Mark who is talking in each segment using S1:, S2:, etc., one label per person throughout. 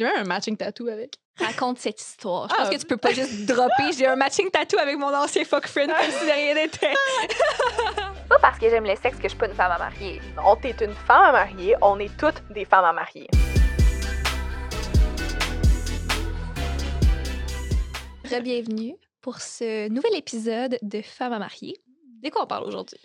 S1: J'ai même un matching tattoo avec.
S2: Raconte cette histoire. Je pense
S1: Ah.
S2: que tu peux pas juste dropper. J'ai un matching tattoo avec mon ancien fuck friend comme si de rien n'était.
S3: pas parce que j'aime le sexe que je suis pas une femme à marier.
S4: On t'es une femme à marier, on est toutes des femmes à marier.
S2: Bienvenue pour ce nouvel épisode de Femmes à marier. De quoi on parle aujourd'hui?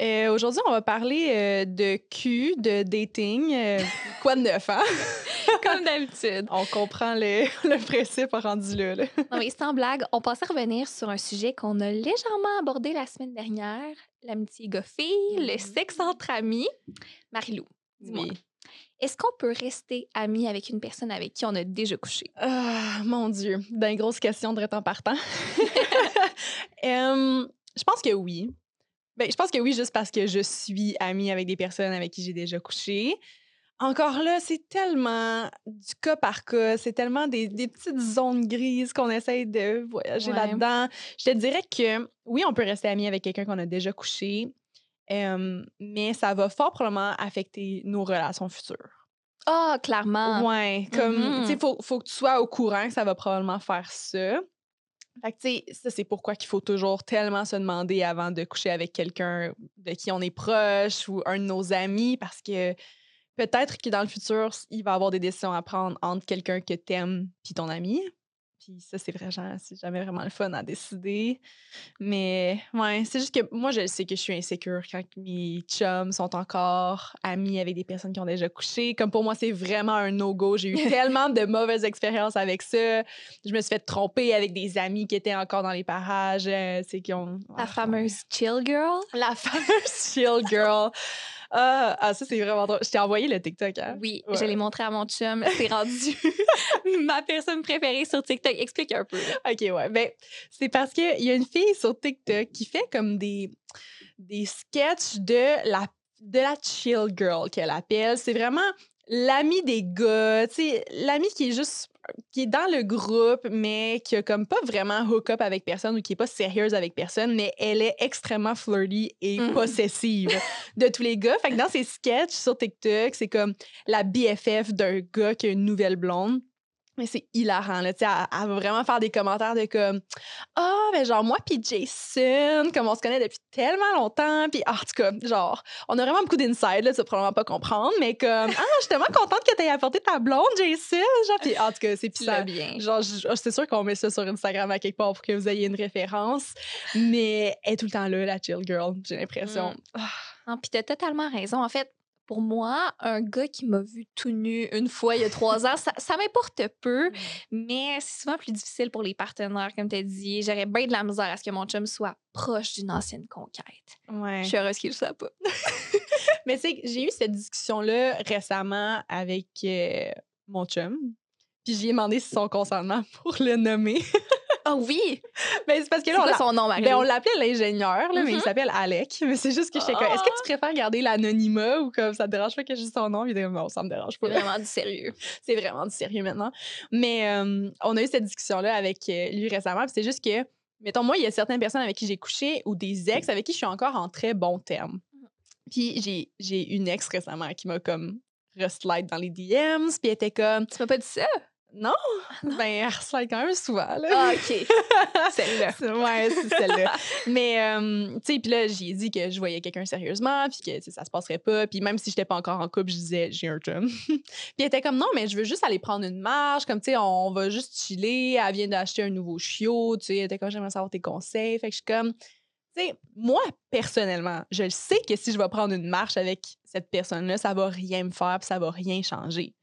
S1: Euh, Aujourd'hui, on va parler euh, de cul, de dating. euh, quoi de neuf, hein?
S2: Comme d'habitude.
S1: On comprend le, le principe rendu là. là.
S2: Non, mais sans blague, on pensait revenir sur un sujet qu'on a légèrement abordé la semaine dernière l'amitié goffée, le sexe entre amis. Marie-Lou, dis-moi,
S1: Oui.
S2: est-ce qu'on peut rester amis avec une personne avec qui on a déjà couché?
S1: Ah, mon Dieu, d'une grosse question de temps partant. Hum, je pense que oui. Ben, je pense que oui, juste parce que je suis amie avec des personnes avec qui j'ai déjà couché. Encore là, c'est tellement du cas par cas, c'est tellement des, des petites zones grises qu'on essaye de voyager
S2: Ouais.
S1: là-dedans. Je te dirais que oui, on peut rester amie avec quelqu'un qu'on a déjà couché, mais ça va fort probablement affecter nos relations futures.
S2: Ah, clairement.
S1: Ouais, comme,
S2: Mhm.
S1: tu sais, faut, faut que tu sois au courant que ça va probablement faire ça. Fait que, ça, c'est pourquoi qu'il faut toujours tellement se demander avant de coucher avec quelqu'un de qui on est proche ou un de nos amis, parce que peut-être que dans le futur, il va y avoir des décisions à prendre entre quelqu'un que t'aimes puis ton ami. Puis ça, c'est vraiment, c'est jamais vraiment le fun à décider. Mais ouais, c'est juste que moi, je sais que je suis insécure quand mes chums sont encore amis avec des personnes qui ont déjà couché. Comme pour moi, c'est vraiment un no-go. J'ai eu tellement de mauvaises expériences avec ça. Je me suis fait tromper avec des amis qui étaient encore dans les parages. euh, c'est qui ont.
S2: La fameuse chill girl?
S1: La fameuse chill girl. Ah, ah, ça, c'est vraiment drôle. Je t'ai envoyé le TikTok, hein?
S2: Oui,
S1: Ouais.
S2: je l'ai montré à mon chum. C'est rendu ma personne préférée sur TikTok. Explique un peu.
S1: OK, ouais. Ben, c'est parce qu'il y a une fille sur TikTok qui fait comme des, des sketchs de la, de la chill girl qu'elle appelle. C'est vraiment l'ami des gars, tu sais, l'ami qui est juste qui est dans le groupe, mais qui a comme pas vraiment hook-up avec personne ou qui est pas sérieuse avec personne, mais elle est extrêmement flirty et
S2: Mhm.
S1: possessive de tous les gars. Fait que dans ses sketchs sur TikTok, c'est comme la BFF d'un gars qui a une nouvelle blonde. Mais c'est hilarant, là. Tu sais, elle, va vraiment faire des commentaires de comme Ah, ben genre, moi puis Jason, comme on se connaît depuis tellement longtemps. Puis, ah, en tout cas, genre, on a vraiment beaucoup d'inside, là. Tu vas probablement pas comprendre. Mais comme, ah, je suis tellement contente que t'aies apporté ta blonde, Jason. Genre, puis, en tout cas, c'est
S2: Tu l'as
S1: pis
S2: bien.
S1: Genre, je- c'est sûr qu'on met ça sur Instagram à quelque part pour que vous ayez une référence. Mais elle est tout le temps là, la chill girl, j'ai l'impression.
S2: Mm.
S1: Ah,
S2: Non, puis t'as totalement raison. En fait, pour moi, un gars qui m'a vu tout nu une fois il y a trois ans, ça, ça m'importe peu, mais c'est souvent plus difficile pour les partenaires, comme tu as dit. J'aurais bien de la misère à ce que mon chum soit proche d'une ancienne conquête.
S1: ouais.
S2: Je suis heureuse qu'il le soit pas.
S1: Mais tu sais, j'ai eu cette discussion-là récemment avec euh, mon chum. Puis j'ai demandé son consentement pour le nommer.
S2: Oh oui!
S1: ben, c'est parce que là, on
S2: quoi son nom,
S1: ben, on l'appelait l'ingénieur, là, mais il
S2: Mhm.
S1: s'appelle Alec. Mais c'est juste que j'étais comme, est-ce que tu préfères garder l'anonymat ou comme ça te dérange pas que j'ai son nom? Il était non, ça me dérange pas.
S2: C'est vraiment du sérieux.
S1: c'est vraiment du sérieux maintenant. Mais euh, on a eu cette discussion-là avec euh, lui récemment. c'est juste que, mettons, moi, il y a certaines personnes avec qui j'ai couché ou des ex avec qui je suis encore en très bons termes. Puis j'ai, j'ai une ex récemment qui m'a comme reslide dans les DMs, puis elle était comme,
S2: Tu m'as pas dit ça?
S1: Non, ben, elle reslide quand même souvent, là.
S2: Ah, OK. Celle-là.
S1: Ouais, c'est celle-là. Mais, euh, tu sais, puis là, j'ai dit que je voyais quelqu'un sérieusement, puis que ça se passerait pas. Puis même si j'étais pas encore en couple, je disais, j'ai un chum. puis elle était comme, non, mais je veux juste aller prendre une marche, comme, tu sais, on va juste chiller. Elle vient d'acheter un nouveau chiot, tu sais. Elle était comme, j'aimerais savoir tes conseils. Fait que je suis comme, tu sais, moi, personnellement, je le sais que si je vais prendre une marche avec cette personne-là, ça va rien me faire, puis ça va rien changer.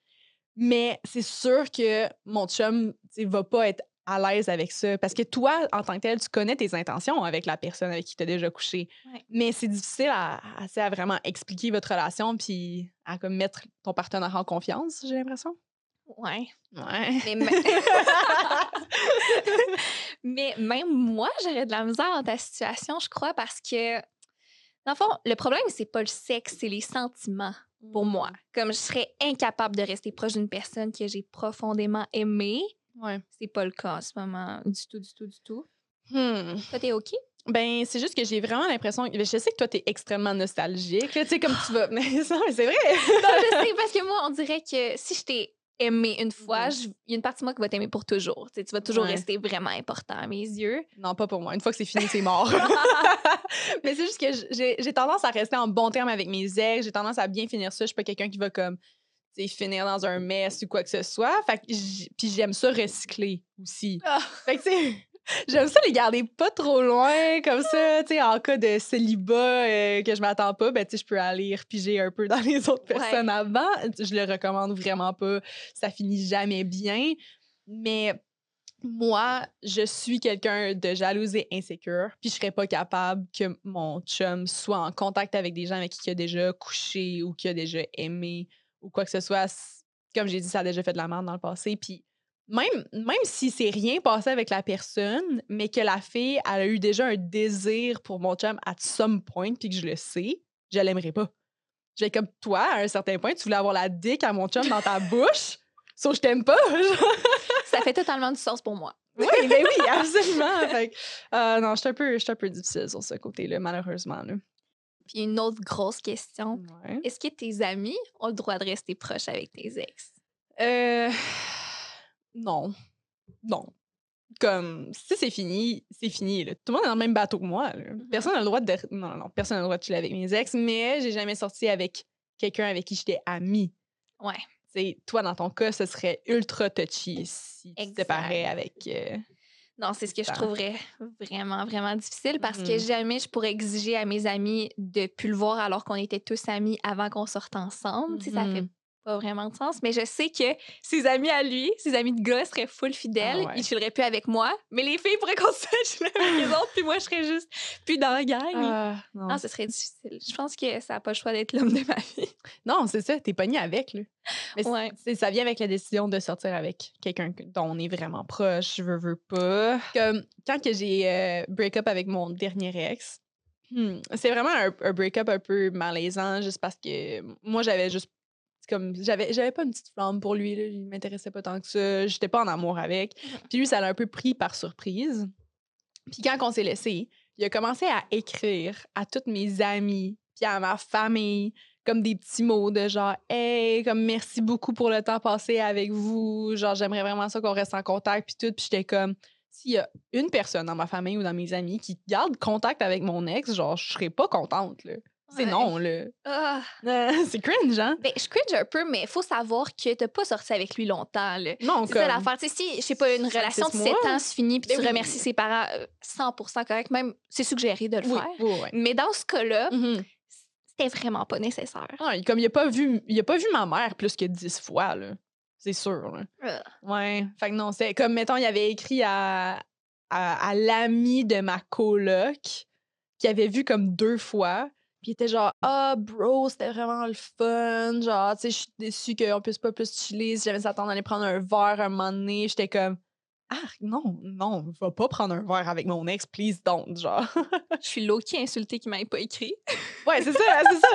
S1: Mais c'est sûr que mon chum, sais, va pas être à l'aise avec ça. Parce que toi, en tant que tel, tu connais tes intentions avec la personne avec qui tu as déjà couché.
S2: Ouais.
S1: Mais c'est difficile à, vraiment expliquer votre relation puis à comme mettre ton partenaire en confiance, j'ai l'impression.
S2: Ouais.
S1: Ouais.
S2: Mais, Mais même moi, j'aurais de la misère dans ta situation, je crois, parce que, dans le fond, le problème, c'est pas le sexe, c'est les sentiments pour moi. Comme je serais incapable de rester proche d'une personne que j'ai profondément aimée.
S1: Ouais.
S2: C'est pas le cas en ce moment, du tout, du tout, du tout.
S1: Hmm.
S2: Toi, t'es OK?
S1: Ben, c'est juste que j'ai vraiment l'impression. Je sais que toi, t'es extrêmement nostalgique. Tu sais, comme tu vas. Mais c'est vrai.
S2: Non, je sais, parce que moi, on dirait que si j'étais aimer une fois, il y a une partie de moi qui va t'aimer pour toujours. Tu sais, tu vas toujours
S1: Ouais.
S2: rester vraiment important à mes yeux.
S1: Non, pas pour moi. Une fois que c'est fini, c'est mort. Mais c'est juste que j'ai tendance à rester en bon terme avec mes ex. J'ai tendance à bien finir ça. Je suis pas quelqu'un qui va comme finir dans un mess ou quoi que ce soit. Fait que j- puis j'aime ça recycler aussi.
S2: Ah.
S1: Fait que j'aime ça les garder pas trop loin comme ça, tu sais en cas de célibat euh, que je m'attends pas, ben tu sais je peux aller repiger un peu dans les autres
S2: Ouais.
S1: personnes avant. Je le recommande vraiment pas. Ça finit jamais bien. Mais moi, je suis quelqu'un de jalouse et insécure, puis je serais pas capable que mon chum soit en contact avec des gens avec qui il a déjà couché ou qui a déjà aimé ou quoi que ce soit. Comme j'ai dit, ça a déjà fait de la merde dans le passé. Puis même, même si c'est rien passé avec la personne, mais que la fille elle a eu déjà un désir pour mon chum at some point, puis que je le sais, je l'aimerais pas. J'ai comme toi, à un certain point, tu voulais avoir la dick à mon chum dans ta bouche, sauf que je t'aime pas.
S2: Ça fait totalement du sens pour moi.
S1: Oui, ben oui, absolument. Fait que, euh, non, je suis un, peu- je suis un peu difficile sur ce côté-là, malheureusement. Là.
S2: Puis une autre grosse question.
S1: Ouais.
S2: Est-ce que tes amis ont le droit de rester proches avec tes ex?
S1: Euh, non. Non. Comme, si c'est fini, c'est fini. là. Tout le monde est dans le même bateau que moi. là. Personne n'a le droit de. Non, non, non, personne n'a le droit de chiller avec mes ex, mais j'ai jamais sorti avec quelqu'un avec qui j'étais amie.
S2: Ouais.
S1: C'est toi, dans ton cas, ce serait ultra touchy si tu te séparais avec. euh,
S2: Non, c'est ce que je trouverais vraiment, vraiment difficile parce que
S1: Mhm.
S2: jamais je pourrais exiger à mes amis de plus le voir alors qu'on était tous amis avant qu'on sorte ensemble. Sais, Ça fait
S1: Mhm.
S2: Pas vraiment de sens. Mais je sais que ses amis à lui, ses amis de gars seraient full fidèles.
S1: Ah ouais.
S2: Ils chilleraient plus avec moi. Mais les filles pourraient continuer à chiller avec les autres. Puis moi, je serais juste plus dans la gang.
S1: Ah, non,
S2: Ah, ce serait difficile. Je pense que ça n'a pas le choix d'être l'homme de ma vie.
S1: Non, c'est ça, t'es pogné avec. Mais c'est-
S2: Ouais.
S1: ça vient avec la décision de sortir avec quelqu'un que- dont on est vraiment proche, je veux, veux pas. Comme quand que j'ai euh, break-up avec mon dernier ex, hmm, c'est vraiment un, un break-up un peu malaisant, juste parce que moi, j'avais juste comme j'avais j'avais pas une petite flamme pour lui là, il m'intéressait pas tant que ça. J'étais pas en amour avec. Puis lui ça l'a un peu pris par surprise. Puis quand on s'est laissé il a commencé à écrire à toutes mes amies puis à ma famille comme des petits mots de genre hey comme merci beaucoup pour le temps passé avec vous genre j'aimerais vraiment ça qu'on reste en contact puis tout. Puis j'étais comme s'il y a une personne dans ma famille ou dans mes amis qui garde contact avec mon ex genre je serais pas contente là c'est
S2: Ouais.
S1: non là
S2: Ah.
S1: Euh, c'est cringe hein?
S2: Ben, je cringe un peu, mais il faut savoir que t'as pas sorti avec lui longtemps. là.
S1: non
S2: C'est
S1: comme
S2: ça l'affaire. Tu sais, si, je sais pas, une relation de
S1: six
S2: 7
S1: mois.
S2: ans se finit, puis
S1: Ben
S2: tu
S1: oui.
S2: remercies ses parents, euh, 100% correct. Même, c'est suggéré de le
S1: oui,
S2: faire.
S1: oui, oui.
S2: Mais dans ce cas-là,
S1: Mhm.
S2: c'était vraiment pas nécessaire.
S1: Ah, comme il a pas vu il a pas vu ma mère plus que dix fois là c'est sûr là.
S2: Ugh.
S1: Ouais. Fait que non, c'est comme, mettons, il avait écrit à, à, à l'ami de ma coloc qui avait vu comme deux fois. Puis il était genre, ah, bro, c'était vraiment le fun. Genre, tu sais, je suis déçue qu'on puisse pas plus chiller. Si jamais s'attendre à aller prendre un verre un moment donné, j'étais comme, ah, non, non, va pas prendre un verre avec mon ex, please don't. Genre,
S2: Je suis low-key insultée qu'il m'ait pas écrit.
S1: ouais, c'est ça, c'est ça.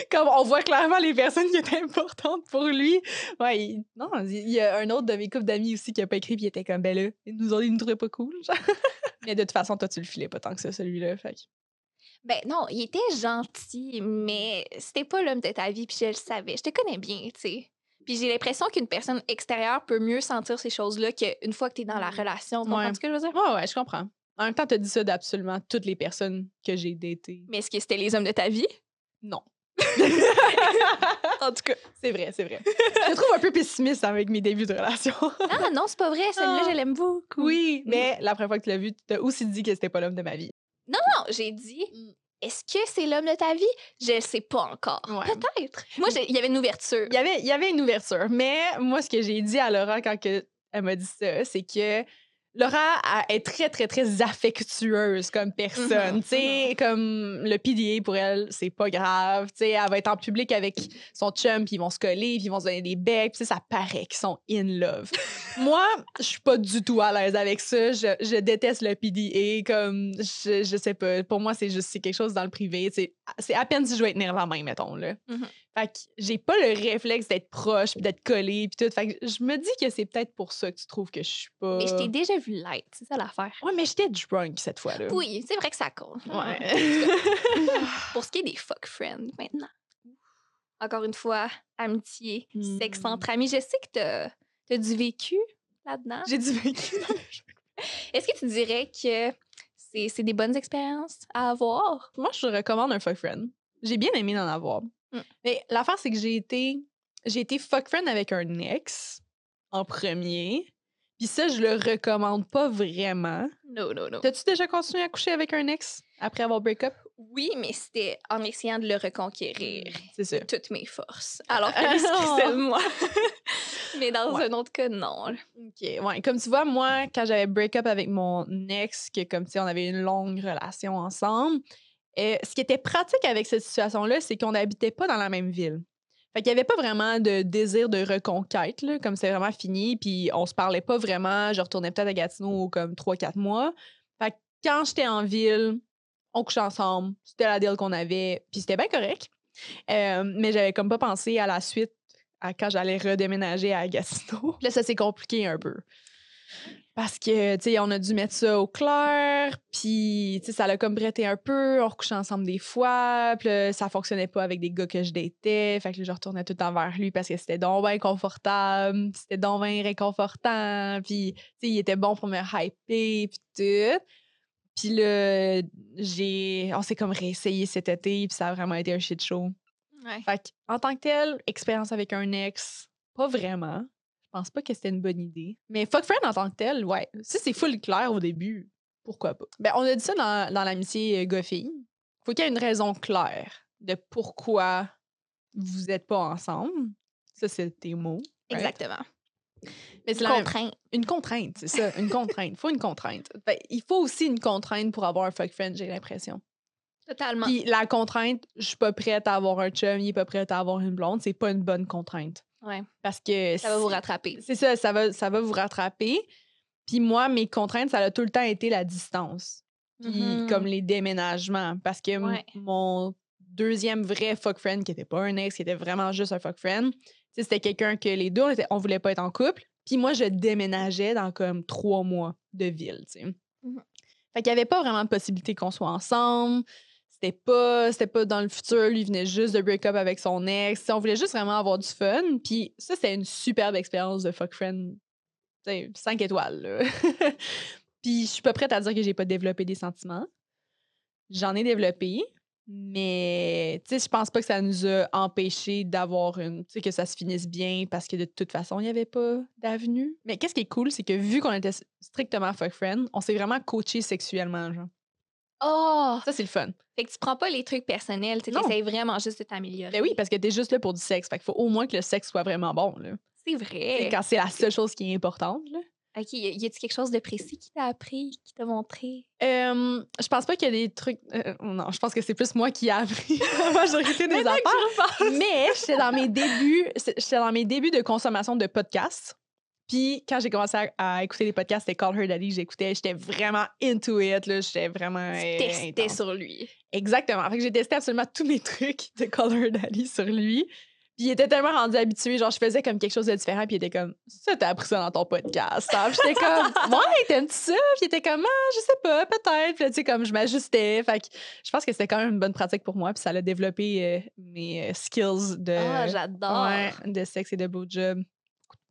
S1: Comme on voit clairement les personnes qui étaient importantes pour lui. Ouais, il- non, il y a un autre de mes couples d'amis aussi qui a pas écrit puis il était comme ben là, ils nous ont dit, ils nous trouvaient pas cool. genre. Mais de toute façon, toi tu le filais pas tant que ça celui-là, fait
S2: Ben non, il était gentil, mais c'était pas l'homme de ta vie, puis je le savais. Je te connais bien, tu sais. Puis j'ai l'impression qu'une personne extérieure peut mieux sentir ces choses-là qu'une fois que t'es dans la
S1: Mm.
S2: relation. Tu
S1: Ouais.
S2: comprends ce que je veux dire?
S1: Ouais, ouais, je comprends. En même temps, t'as dit ça d'absolument toutes les personnes que j'ai datées.
S2: Mais est-ce que c'était les hommes de ta vie?
S1: Non.
S2: En tout cas.
S1: C'est vrai, c'est vrai. Je me trouve un peu pessimiste avec mes débuts de relation.
S2: Ah non, c'est pas vrai. Celui-là,
S1: Ah.
S2: je l'aime beaucoup.
S1: oui, mais la première fois que tu l'as vu, tu t'as aussi dit que c'était pas l'homme de ma vie.
S2: Non, j'ai dit,
S1: Mm.
S2: est-ce que c'est l'homme de ta vie? Je le sais pas encore.
S1: Ouais.
S2: Peut-être. Moi, il y avait une ouverture.
S1: Il y avait, il y avait une ouverture. Mais moi, ce que j'ai dit à Laura quand que elle m'a dit ça, c'est que Laura est très, très, très affectueuse comme personne.
S2: Mhm,
S1: Tu sais, comme le PDA pour elle, c'est pas grave. Tu sais, elle va être en public avec son chum, puis ils vont se coller, puis ils vont se donner des becs. Puis ça paraît qu'ils sont in love. moi, je suis pas du tout à l'aise avec ça. Je, je déteste le PDA. Comme, je, je sais pas. Pour moi, c'est juste c'est quelque chose dans le privé. C'est à peine si je vais tenir la main, mettons. Là.
S2: Mhm.
S1: Fait que j'ai pas le réflexe d'être proche puis d'être collé puis tout. Fait que je me dis que c'est peut-être pour ça que tu trouves que je suis pas.
S2: Mais je t'ai déjà vu light, c'est ça l'affaire.
S1: Ouais, mais j'étais drunk cette fois-là.
S2: Oui, c'est vrai que ça compte.
S1: Ouais.
S2: Pour ce qui est des fuck friends, maintenant. encore une fois, amitié, sexe
S1: Hmm.
S2: entre amis. Je sais que t'as as du vécu là-dedans.
S1: J'ai du vécu.
S2: Est-ce que tu dirais que c'est c'est des bonnes expériences à avoir?
S1: Moi, je recommande un fuck friend. J'ai bien aimé d'en avoir.
S2: Mm.
S1: Mais l'affaire, c'est que j'ai été, j'ai été fuck friend avec un ex en premier. Puis ça, je le recommande pas vraiment.
S2: Non, non, non.
S1: T'as-tu déjà continué à coucher avec un ex après avoir break up?
S2: Oui, mais c'était en essayant de le reconquérir.
S1: C'est ça.
S2: de toutes mes forces. Alors que lui crissait de moi. mais dans
S1: Ouais.
S2: un autre cas, non.
S1: OK. Ouais. Comme tu vois, moi, quand j'avais break up avec mon ex, que comme tu sais, on avait une longue relation ensemble, euh, ce qui était pratique avec cette situation-là, c'est qu'on n'habitait pas dans la même ville. Fait n'y avait pas vraiment de désir de reconquête, comme c'est vraiment fini, puis on se parlait pas vraiment. Je retournais peut-être à Gatineau comme 3-4 mois. Fait que quand j'étais en ville, on couchait ensemble. C'était la deal qu'on avait, puis c'était bien correct. Euh, mais j'avais comme pas pensé à la suite, à quand j'allais redéménager à Gatineau. Là, ça s'est compliqué un peu. Parce que, tu sais, on a dû mettre ça au clair, puis, tu sais, ça l'a comme bretté un peu. On recouchait ensemble des fois, puis là, ça fonctionnait pas avec des gars que je datais. Fait que là, je retournais tout le temps vers lui parce que c'était donc bien confortable, c'était donc bien réconfortant, puis, tu sais, il était bon pour me hyper, puis tout. Puis là, j'ai... On s'est comme réessayé cet été, puis ça a vraiment été un shit show. Fait que, en tant que tel, expérience avec un ex, pas vraiment. Je pense pas que c'était une bonne idée. Mais fuck friend en tant que tel, ouais. Si c'est full clair au début, pourquoi pas? Ben, on a dit ça dans, dans l'amitié euh, gars-fille. Faut qu'il y ait une raison claire de pourquoi vous êtes pas ensemble. Ça, c'est tes mots. right?
S2: Exactement.
S1: Mais c'est même-
S2: Contrainte.
S1: une contrainte, c'est ça. Une contrainte. faut une contrainte. Ben, il faut aussi une contrainte pour avoir un fuck friend, j'ai l'impression.
S2: Totalement.
S1: Puis la contrainte, je suis pas prête à avoir un chum, il est pas prêt à avoir une blonde, c'est pas une bonne contrainte.
S2: Ouais.
S1: Parce que
S2: Ça va vous rattraper.
S1: C'est ça, ça va, ça va vous rattraper. Puis moi, mes contraintes, ça a tout le temps été la distance. Puis
S2: Mhm.
S1: comme les déménagements. Parce que
S2: Ouais.
S1: mon deuxième vrai fuck friend, qui était pas un ex, qui était vraiment juste un fuck friend, c'était quelqu'un que les deux, on, était- on voulait pas être en couple. Puis moi, je déménageais dans comme trois mois de ville, tu sais.
S2: Mhm.
S1: Fait qu'il y avait pas vraiment de possibilité qu'on soit ensemble. C'était pas, c'était pas dans le futur. Lui venait juste de break up avec son ex. On voulait juste vraiment avoir du fun. Puis ça, c'était une superbe expérience de fuck friend. Tu sais, cinq étoiles, là. Puis je suis pas prête à dire que j'ai pas développé des sentiments. J'en ai développé, mais tu sais, je pense pas que ça nous a empêché d'avoir une. Tu sais, que ça se finisse bien parce que de toute façon, il y avait pas d'avenue. Mais qu'est-ce qui est cool, c'est que vu qu'on était strictement fuck friend, on s'est vraiment coaché sexuellement, genre.
S2: Oh!
S1: Ça, c'est le fun.
S2: Fait que tu prends pas les trucs personnels, tu
S1: Non.
S2: essayes vraiment juste de t'améliorer.
S1: Ben oui, parce que t'es juste là pour du sexe. Fait qu'il faut au moins que le sexe soit vraiment bon, là.
S2: C'est vrai.
S1: Quand c'est la seule chose qui est importante, là.
S2: OK, y a- y a-tu quelque chose de précis qui t'a appris, qui t'a montré?
S1: Euh, je pense pas qu'il y a des trucs. euh, non, je pense que c'est plus moi qui ai appris la majorité des affaires. Mais j'étais dans mes débuts, j'étais dans mes débuts de consommation de podcasts. Puis quand j'ai commencé à, à écouter les podcasts, c'était Call Her Daddy, j'écoutais, j'étais vraiment into it, là, j'étais vraiment euh,
S2: testais
S1: intense.
S2: sur lui.
S1: Exactement. Fait que j'ai testé absolument tous mes trucs de Call Her Daddy sur lui. Puis il était tellement rendu habitué, genre je faisais comme quelque chose de différent, puis il était comme ça t'as appris ça dans ton podcast. hein? J'étais comme ouais t'aimes ça? Puis il était comme ah, je sais pas peut-être. Puis tu sais comme je m'ajustais. Fait que je pense que c'était quand même une bonne pratique pour moi, puis ça a développé euh, mes euh, skills de
S2: Ah, j'adore.
S1: ouais, de sexe et de blowjob, beaucoup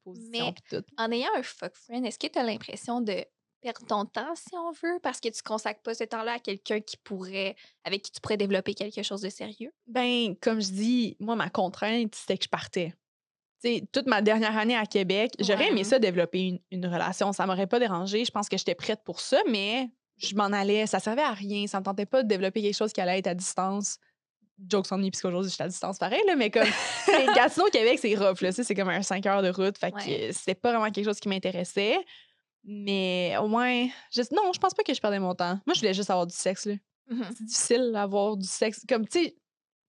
S2: Mais-
S1: tout.
S2: En ayant un fuck friend, est-ce que tu as l'impression de perdre ton temps, si on veut, parce que tu consacres pas ce temps-là à quelqu'un qui pourrait, avec qui tu pourrais développer quelque chose de sérieux?
S1: Ben, comme je dis, moi, ma contrainte, c'était que je partais. Toute ma dernière année à Québec, j'aurais aimé ça développer une, une relation. Ça m'aurait pas dérangé. Je pense que j'étais prête pour ça, mais je m'en allais. Ça servait à rien. Ça me tentait pas de développer quelque chose qui allait être à distance. Jokes on me, puisqu'aujourd'hui, je suis à distance pareil, là, mais comme. c'est- Gatineau, Québec, c'est rough, là. C'est comme un 5 heures de route. Fait que
S2: Ouais.
S1: c'était pas vraiment quelque chose qui m'intéressait. Mais au moins, je- non, je pense pas que je perdais mon temps. Moi, je voulais juste avoir du sexe, là
S2: Mhm.
S1: c'est difficile d'avoir du sexe. Comme, tu sais,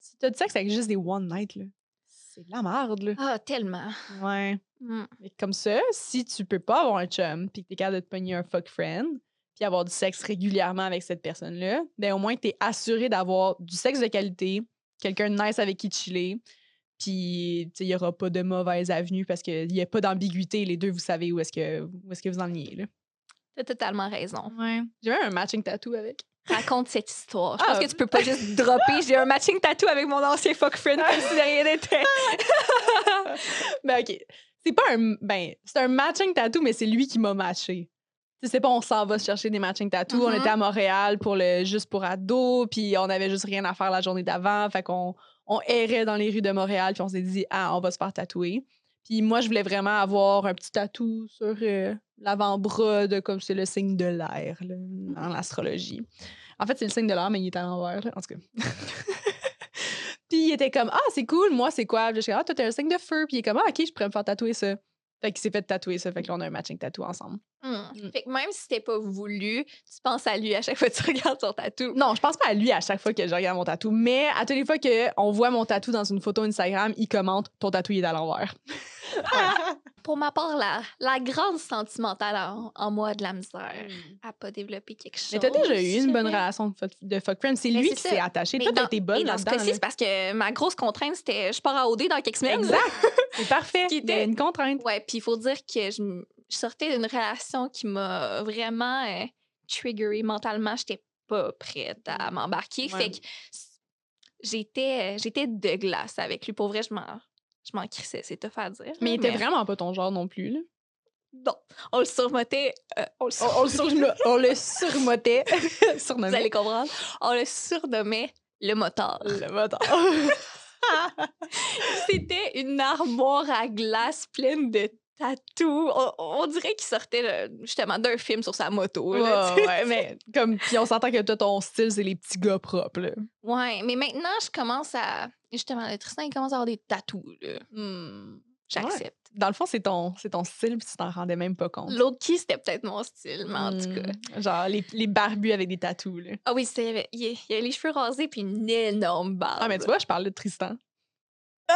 S1: si t'as du sexe avec juste des one night, là, c'est de la merde, là.
S2: Ah, tellement.
S1: Ouais.
S2: Mm.
S1: Mais comme ça, si tu peux pas avoir un chum, puis que t'es capable de te pogner un fuck friend, puis avoir du sexe régulièrement avec cette personne-là, ben au moins t'es assuré d'avoir du sexe de qualité, quelqu'un de nice avec qui chiller, puis tu il y aura pas de mauvaises avenues parce qu'il y a pas d'ambiguïté. Les deux, vous savez où est-ce que, où est-ce que vous en liez, là.
S2: T'as totalement raison.
S1: Ouais. J'ai même un matching tattoo avec.
S2: Raconte cette histoire. Je
S1: Ah.
S2: pense que tu peux pas juste dropper. J'ai un matching tattoo avec mon ancien fuck friend comme si de rien n'était.
S1: Ben, OK. C'est pas un. Ben, c'est un matching tattoo, mais c'est lui qui m'a matché. Tu sais, c'est pas on s'en va se chercher des matching tattoos. On
S2: Mhm.
S1: était à Montréal pour le juste pour ados, puis on avait juste rien à faire la journée d'avant. Fait qu'on on errait dans les rues de Montréal, puis on s'est dit, ah, on va se faire tatouer. Puis moi, je voulais vraiment avoir un petit tatou sur euh, l'avant-bras, de comme c'est le signe de l'air, là, dans l'astrologie. En fait, c'est le signe de l'air, mais il est à l'envers, en tout cas. Puis il était comme Ah, c'est cool, moi, c'est quoi? Puis je suis comme, Ah, toi, t'es un signe de feu. Puis il est comme Ah, OK, je pourrais me faire tatouer ça. Fait qu'il s'est fait tatouer ça. Fait que là, on a un matching tattoo ensemble.
S2: Hmm.
S1: Mm.
S2: Fait que même si c'était pas voulu, tu penses à lui à chaque fois que tu regardes son tatou.
S1: Non, je pense pas à lui à chaque fois que je regarde mon tatou, mais à toutes les fois qu'on voit mon tatou dans une photo Instagram, il commente Ton tatou il est à l'envers.
S2: Pour ma part, la, la grande sentimentale en, en moi de la misère à pas développer quelque chose.
S1: Mais t'as déjà eu une bonne relation de fuck, de fuck friend. C'est lui qui s'est attaché.
S2: Mais
S1: Toi, t'as
S2: dans-
S1: été bonne
S2: dans ce
S1: là-dedans. là.
S2: c'est parce que ma grosse contrainte, c'était je pars à OD dans quelques semaines.
S1: Exact. C'est parfait.
S2: Qui
S1: Il y a
S2: était-
S1: une contrainte.
S2: Ouais, puis il faut dire que je, sortais d'une relation qui m'a vraiment euh, triggerée mentalement. J'étais pas prête à m'embarquer.
S1: Ouais.
S2: Fait que j'étais, j'étais de glace avec lui. Pour vrai, je m'en, je m'en crissais, c'est tough à dire.
S1: Mais il était vraiment pas ton genre non plus. Là.
S2: Non, on le surmotait. euh, on le
S1: On, on le surnommait- on le surmotait.
S2: Vous
S1: Surnommait.
S2: allez comprendre. On le surnommait le moteur.
S1: Le moteur.
S2: C'était une armoire à glace pleine de tatous. On, on dirait qu'il sortait là, justement d'un film sur sa moto. là,
S1: Ouais, mais comme puis on s'entend que toi ton style c'est les petits gars propres là.
S2: Ouais, mais maintenant, je commence à. Justement, le Tristan, il commence à avoir des tatous. là. J'accepte.
S1: Dans le fond c'est ton c'est ton style puis tu t'en rendais même pas compte.
S2: L'autre qui, c'était peut-être mon style, mais en tout cas.
S1: Mm. Genre les, les barbus avec des tatous là.
S2: Ah oui, c'est, il, y a- il y a les cheveux rasés puis une énorme barbe.
S1: Ah mais tu vois, je parle de Tristan.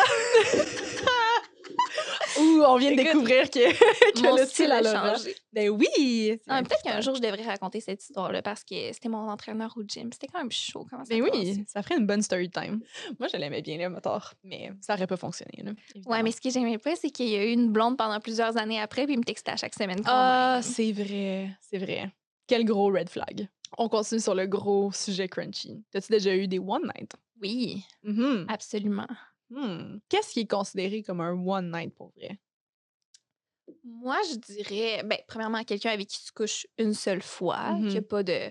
S1: Ouh, on vient de découvrir que, que
S2: mon
S1: le
S2: style a changé.
S1: Ben oui.
S2: Ah, Peut-être qu'un jour, je devrais raconter cette histoire-là parce que c'était mon entraîneur au gym. C'était quand même chaud. Comment ça
S1: Ben oui, ça ferait une bonne story time. Moi, je l'aimais bien, le moteur, mais ça aurait pas fonctionné. Là,
S2: Ouais, mais ce que j'aimais pas, c'est qu'il y a eu une blonde pendant plusieurs années après, puis il me textait à chaque semaine.
S1: Ah, c'est vrai, c'est vrai. Quel gros red flag. On continue sur le gros sujet crunchy. T'as-tu déjà eu des one night?
S2: Oui,
S1: Mhm.
S2: absolument.
S1: Hmm. Qu'est-ce qui est considéré comme un one night pour vrai?
S2: Moi, je dirais, ben, premièrement, quelqu'un avec qui tu couches une seule fois, qu'il n'y a pas de,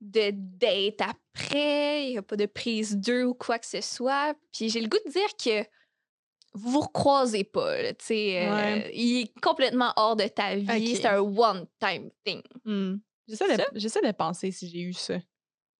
S2: de date après, il n'y a pas de prise deux ou quoi que ce soit. Puis j'ai le goût de dire que vous vous recroisez pas, là, tu sais. euh,
S1: Ouais.
S2: il est complètement hors de ta vie. C'est un one-time thing.
S1: Hmm. J'essaie de, de penser si j'ai eu ça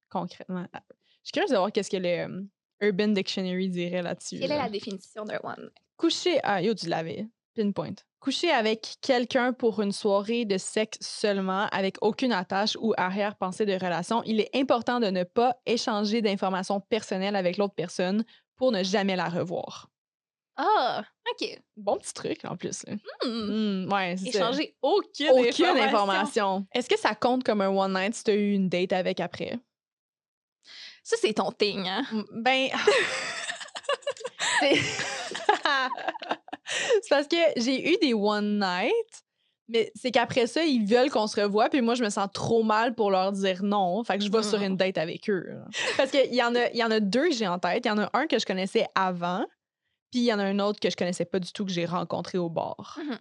S1: concrètement. Ah, Je suis curieuse de voir qu'est-ce que le Urban Dictionary dirait là-dessus.
S2: Quelle est la définition d'un one?
S1: Coucher. Ah, yo, tu l'avais. Pinpoint. Coucher avec quelqu'un pour une soirée de sexe seulement, avec aucune attache ou arrière-pensée de relation, il est important de ne pas échanger d'informations personnelles avec l'autre personne pour ne jamais la revoir.
S2: Ah, OK.
S1: Bon petit truc en plus. Là.
S2: Hmm.
S1: Hmm, ouais.
S2: Échanger aucune,
S1: Aucune
S2: information.
S1: information. Est-ce que ça compte comme un one night si tu as eu une date avec après?
S2: Ça, c'est ton thing, hein?
S1: Ben. c'est c'est parce que j'ai eu des one night, mais c'est qu'après ça, ils veulent qu'on se revoie, puis moi, je me sens trop mal pour leur dire non. Fait que je vais sur
S2: Mm.
S1: une date avec eux. Parce qu'il y, en a- y en a deux que j'ai en tête. Il y en a un que je connaissais avant, puis il y en a un autre que je connaissais pas du tout, que j'ai rencontré au bar.
S2: Mhm.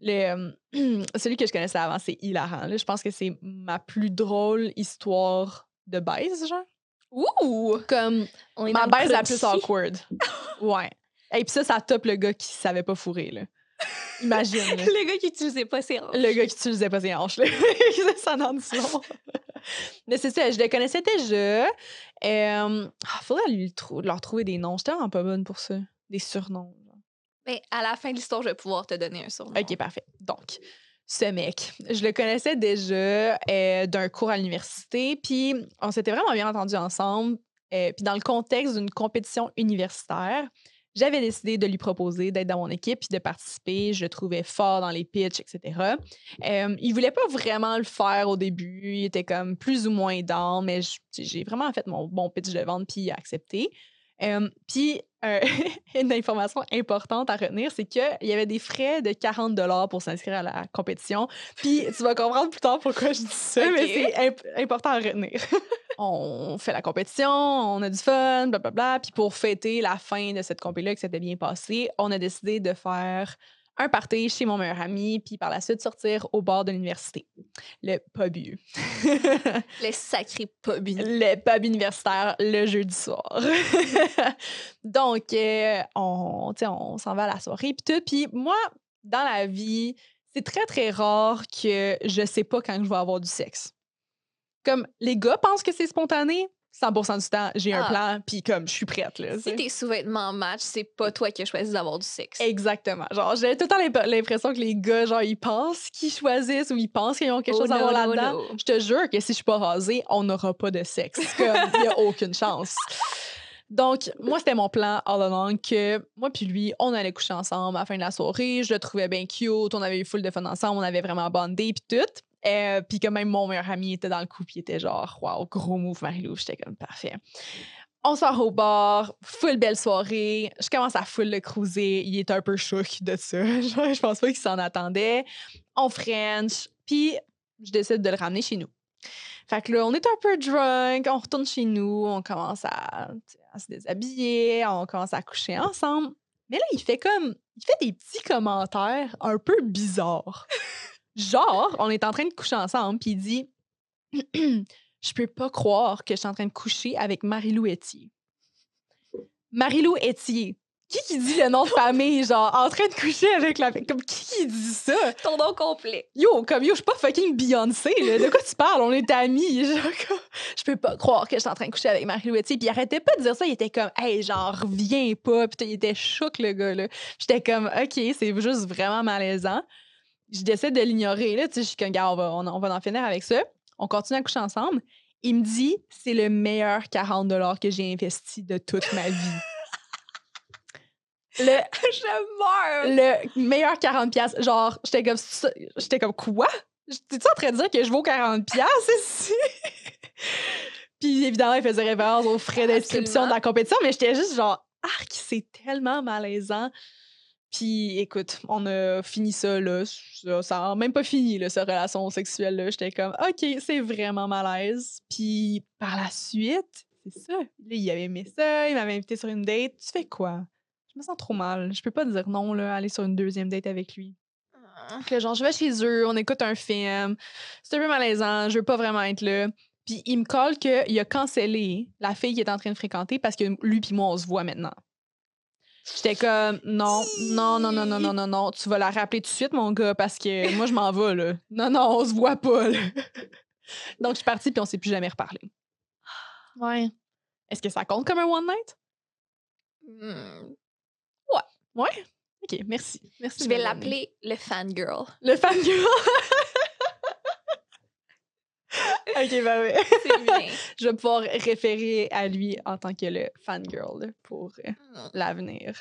S1: Le, euh, celui que je connaissais avant, c'est hilarant. là. Je pense que c'est ma plus drôle histoire de baise, genre.
S2: Ouh!
S1: Comme
S2: On est
S1: Ma baise la plus awkward. ouais. Et puis ça, ça top le gars qui savait pas fourrer, là. Imagine, là.
S2: Le gars qui utilisait pas ses hanches.
S1: Le gars qui utilisait pas ses hanches, là. ça en dit long. Mais c'est ça, je le connaissais déjà. Euh, ah, faudrait lui leur trouver des noms. J'étais vraiment pas bonne pour ça. Des surnoms.
S2: Mais à la fin de l'histoire, je vais pouvoir te donner un surnom.
S1: OK, parfait. Donc, ce mec, je le connaissais déjà euh, d'un cours à l'université, puis on s'était vraiment bien entendus ensemble. euh, puis dans le contexte d'une compétition universitaire, j'avais décidé de lui proposer d'être dans mon équipe puis de participer. Je le trouvais fort dans les pitchs, etc. Euh, il voulait pas vraiment le faire au début. Il était comme plus ou moins dans, mais j'ai vraiment fait mon bon pitch de vente puis il a accepté. Euh, Puis, euh, une information importante à retenir, c'est qu'il y avait des frais de 40 pour s'inscrire à la compétition. Puis, tu vas comprendre plus tard pourquoi je dis ça, mais c'est imp- important à retenir. on fait la compétition, on a du fun, blablabla. Puis, pour fêter la fin de cette compétition que s'était bien passé, on a décidé de faire un party chez mon meilleur ami, puis par la suite sortir au bord de l'université. Le pub.
S2: Le sacré pub.
S1: le pub universitaire le jeudi soir. Donc, euh, on, on s'en va à la soirée, puis tout. Puis moi, dans la vie, c'est très, très rare que je sais pas quand je vais avoir du sexe. Comme les gars pensent que c'est spontané, 100% du temps, j'ai un
S2: Ah.
S1: plan, puis comme je suis prête. Là.
S2: Si tes sous-vêtements match, c'est pas toi qui as choisi d'avoir du sexe.
S1: Exactement. Genre, j'ai tout le temps l'imp- l'impression que les gars, genre, ils pensent qu'ils choisissent ou ils pensent qu'ils ont quelque
S2: Oh
S1: chose à voir
S2: no,
S1: là-dedans.
S2: no.
S1: Je te jure que si je suis pas rasée, on n'aura pas de sexe. Comme, il n'y a aucune chance. Donc, moi, c'était mon plan all along que moi puis lui, on allait coucher ensemble à la fin de la soirée. Je le trouvais bien cute. On avait eu full de fun ensemble. On avait vraiment bondé puis tout. Euh, puis que même mon meilleur ami était dans le coup puis il était genre, wow, gros move, Marie-Lou. J'étais comme, parfait. On sort au bar, full belle soirée. Je commence à full le cruiser. Il est un peu choqué de ça. Je pense pas qu'il s'en attendait. On French. Puis, je décide de le ramener chez nous. Fait que là, on est un peu drunk, on retourne chez nous, on commence à, à se déshabiller, on commence à coucher ensemble. Mais là, il fait comme. Il fait des petits commentaires un peu bizarres. Genre, on est en train de coucher ensemble, puis il dit Je peux pas croire que je suis en train de coucher avec Marie-Lou Etier. Marie-Lou Etier. Qui qui dit le nom de famille, genre, en train de coucher avec la. Comme qui qui dit ça?
S2: Ton nom complet.
S1: Yo, comme yo, je suis pas fucking Beyoncé, là. De quoi tu parles? On est amis. Genre, comme, je peux pas croire que je suis en train de coucher avec Marie-Lou Etier. Puis il arrêtait pas de dire ça. Il était comme, hey, genre, reviens pas. Puis il était choc, le gars, là. J'étais comme, OK, c'est juste vraiment malaisant. Je décide de l'ignorer, là. Tu sais, je suis comme, gars, on va, on, on va en finir avec ça. On continue à coucher ensemble. Il me dit, c'est le meilleur 40 que j'ai investi de toute ma vie. Le,
S2: Je meurs.
S1: le meilleur 40 pièces genre j'étais comme j'étais comme quoi? T'es-tu en train de dire que je vaux 40 pièces ici puis évidemment il faisait référence aux frais d'inscription de la compétition mais j'étais juste genre arc c'est tellement malaisant puis écoute on a fini ça là ça, ça a même pas fini là, cette relation sexuelle là j'étais comme ok c'est vraiment malaise puis par la suite c'est ça là il avait aimé ça il m'avait invité sur une date tu fais quoi? Je me sens trop mal. Je peux pas dire non, là, aller sur une deuxième date avec lui. Que, genre, je vais chez eux, on écoute un film. C'est un peu malaisant, je veux pas vraiment être là. Puis il me colle qu'il a cancellé la fille qui est en train de fréquenter parce que lui puis moi, on se voit maintenant. J'étais comme non, non, non, non, non, non, non, non. Tu vas la rappeler tout de suite, mon gars, parce que moi, je m'en vais, là. Non, non, on se voit pas, là. Donc, je suis partie, puis on s'est plus jamais reparlé. Ouais. Est-ce que ça compte comme un one night?
S2: Hmm.
S1: Ouais. Ouais? OK, merci. merci
S2: je vais l'appeler le fangirl.
S1: Le fangirl? ok, bah.
S2: C'est bien.
S1: Je vais pouvoir référer à lui en tant que le fangirl pour euh,
S2: Hmm.
S1: l'avenir.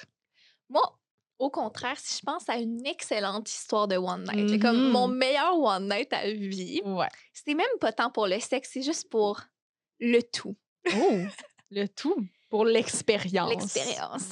S2: Moi, au contraire, si je pense à une excellente histoire de One Night, là, comme mon meilleur One Night à vie,
S1: Ouais.
S2: c'était même pas tant pour le sexe, c'est juste pour le tout,
S1: Oh, le tout pour l'expérience.
S2: l'expérience.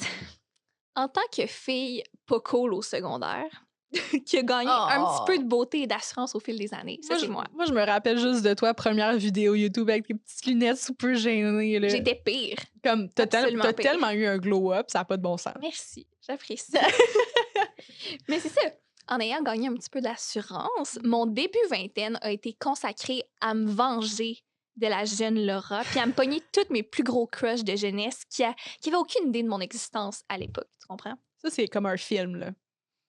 S2: En tant que fille pas cool au secondaire, qui a gagné un
S1: Oh.
S2: petit peu de beauté et d'assurance au fil des années, ça
S1: Moi,
S2: c'est
S1: je,
S2: moi.
S1: moi, je me rappelle juste de toi, première vidéo YouTube avec tes petites lunettes super gênées. là.
S2: J'étais pire.
S1: Comme, t'as, tel- tellement eu un glow-up, ça n'a pas de bon sens.
S2: Merci, j'apprécie. Mais c'est ça. En ayant gagné un petit peu d'assurance, mon début vingtaine a été consacré à me venger de la jeune Laura, puis à me pogner toutes mes plus gros crushs de jeunesse qui, a, qui avaient aucune idée de mon existence à l'époque. Tu comprends?
S1: Ça, c'est comme un film, là.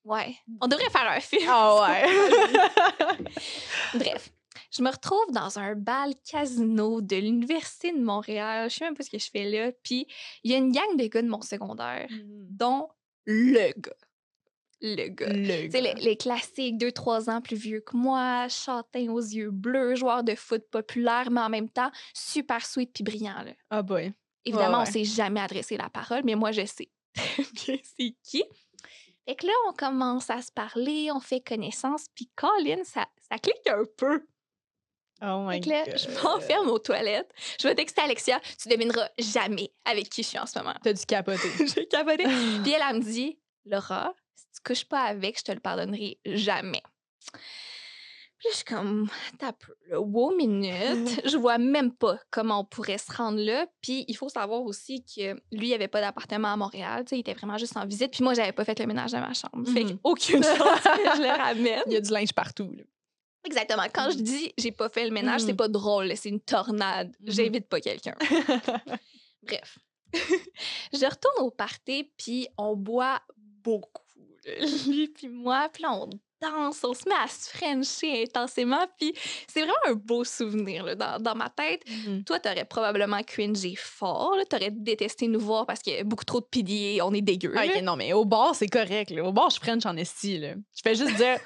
S2: Ouais. On devrait faire un film.
S1: Ah ouais.
S2: Bref, je me retrouve dans un bal casino de l'Université de Montréal. Je sais même pas ce que je fais là. Puis il y a une gang de gars de mon secondaire, dont le gars. Le gars.
S1: Le gars.
S2: les, les classiques, deux, trois ans plus vieux que moi, châtain aux yeux bleus, joueur de foot populaire, mais en même temps, super sweet puis brillant. là.
S1: Ah boy.
S2: Évidemment,
S1: ouais.
S2: on s'est jamais adressé la parole, mais moi, je sais bien c'est qui. Fait que là, on commence à se parler, on fait connaissance, puis Colin, ça, ça clique un peu.
S1: Oh my
S2: Fait que là,
S1: god.
S2: je m'enferme aux toilettes. Je vais texter Alexia. Tu devineras jamais avec qui je suis en ce moment.
S1: T'as dû capoter.
S2: J'ai capoté. Puis elle, elle me dit Laura, si tu couches pas avec, je te le pardonnerai jamais. Puis je suis comme, là, wow, minute. je vois même pas comment on pourrait se rendre là. Puis il faut savoir aussi que lui, il avait pas d'appartement à Montréal. tu sais, il était vraiment juste en visite. Puis moi, j'avais pas fait le ménage dans ma chambre. Fait
S1: Mhm.
S2: qu'aucune chance que je le ramène.
S1: Il y a du linge partout. là.
S2: Exactement. Quand je dis j'ai pas fait le ménage, c'est
S1: Mhm.
S2: pas drôle, c'est une tornade.
S1: Mhm.
S2: J'invite pas quelqu'un. Bref. je retourne au party, puis on boit beaucoup. Lui puis moi, puis on danse, on se met à se frencher intensément, puis c'est vraiment un beau souvenir là, dans, dans ma tête.
S1: Mhm.
S2: Toi, t'aurais probablement cringé fort, t'aurais détesté nous voir parce qu'il y a beaucoup trop de PDA, on est dégueu.
S1: Ah, non, mais au bar, c'est correct. là. Au bar, je French en esti. Là. Je fais juste dire.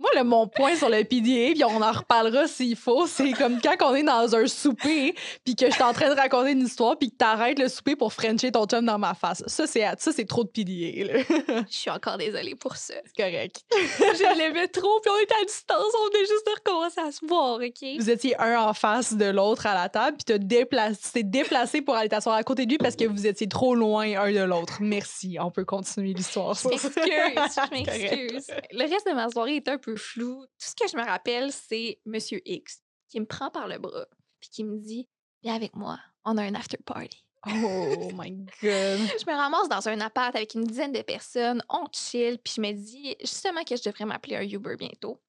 S1: Moi, là, mon point sur le PDA, puis on en reparlera s'il faut, c'est comme quand on est dans un souper, puis que je suis en train de raconter une histoire, puis que t'arrêtes le souper pour Frencher ton chum dans ma face. Ça, c'est ça, c'est trop de PDA. là.
S2: Je suis encore désolée pour ça.
S1: c'est correct.
S2: je l'aimais trop, puis on était à distance, on venait juste de recommencer à se voir, OK?
S1: Vous étiez un en face de l'autre à la table, puis t'as déplacé, tu t'es déplacé pour aller t'asseoir à côté de lui parce que vous étiez trop loin un de l'autre. Merci. On peut continuer l'histoire.
S2: Je m'excuse, je m'excuse. Le reste de ma soirée est un peu flou. Tout ce que je me rappelle, c'est Monsieur X qui me prend par le bras puis qui me dit Viens avec moi, on a un after party.
S1: Oh my God.
S2: Je me ramasse dans un appart avec une dizaine de personnes, on chill, puis je me dis justement que je devrais m'appeler un Uber bientôt.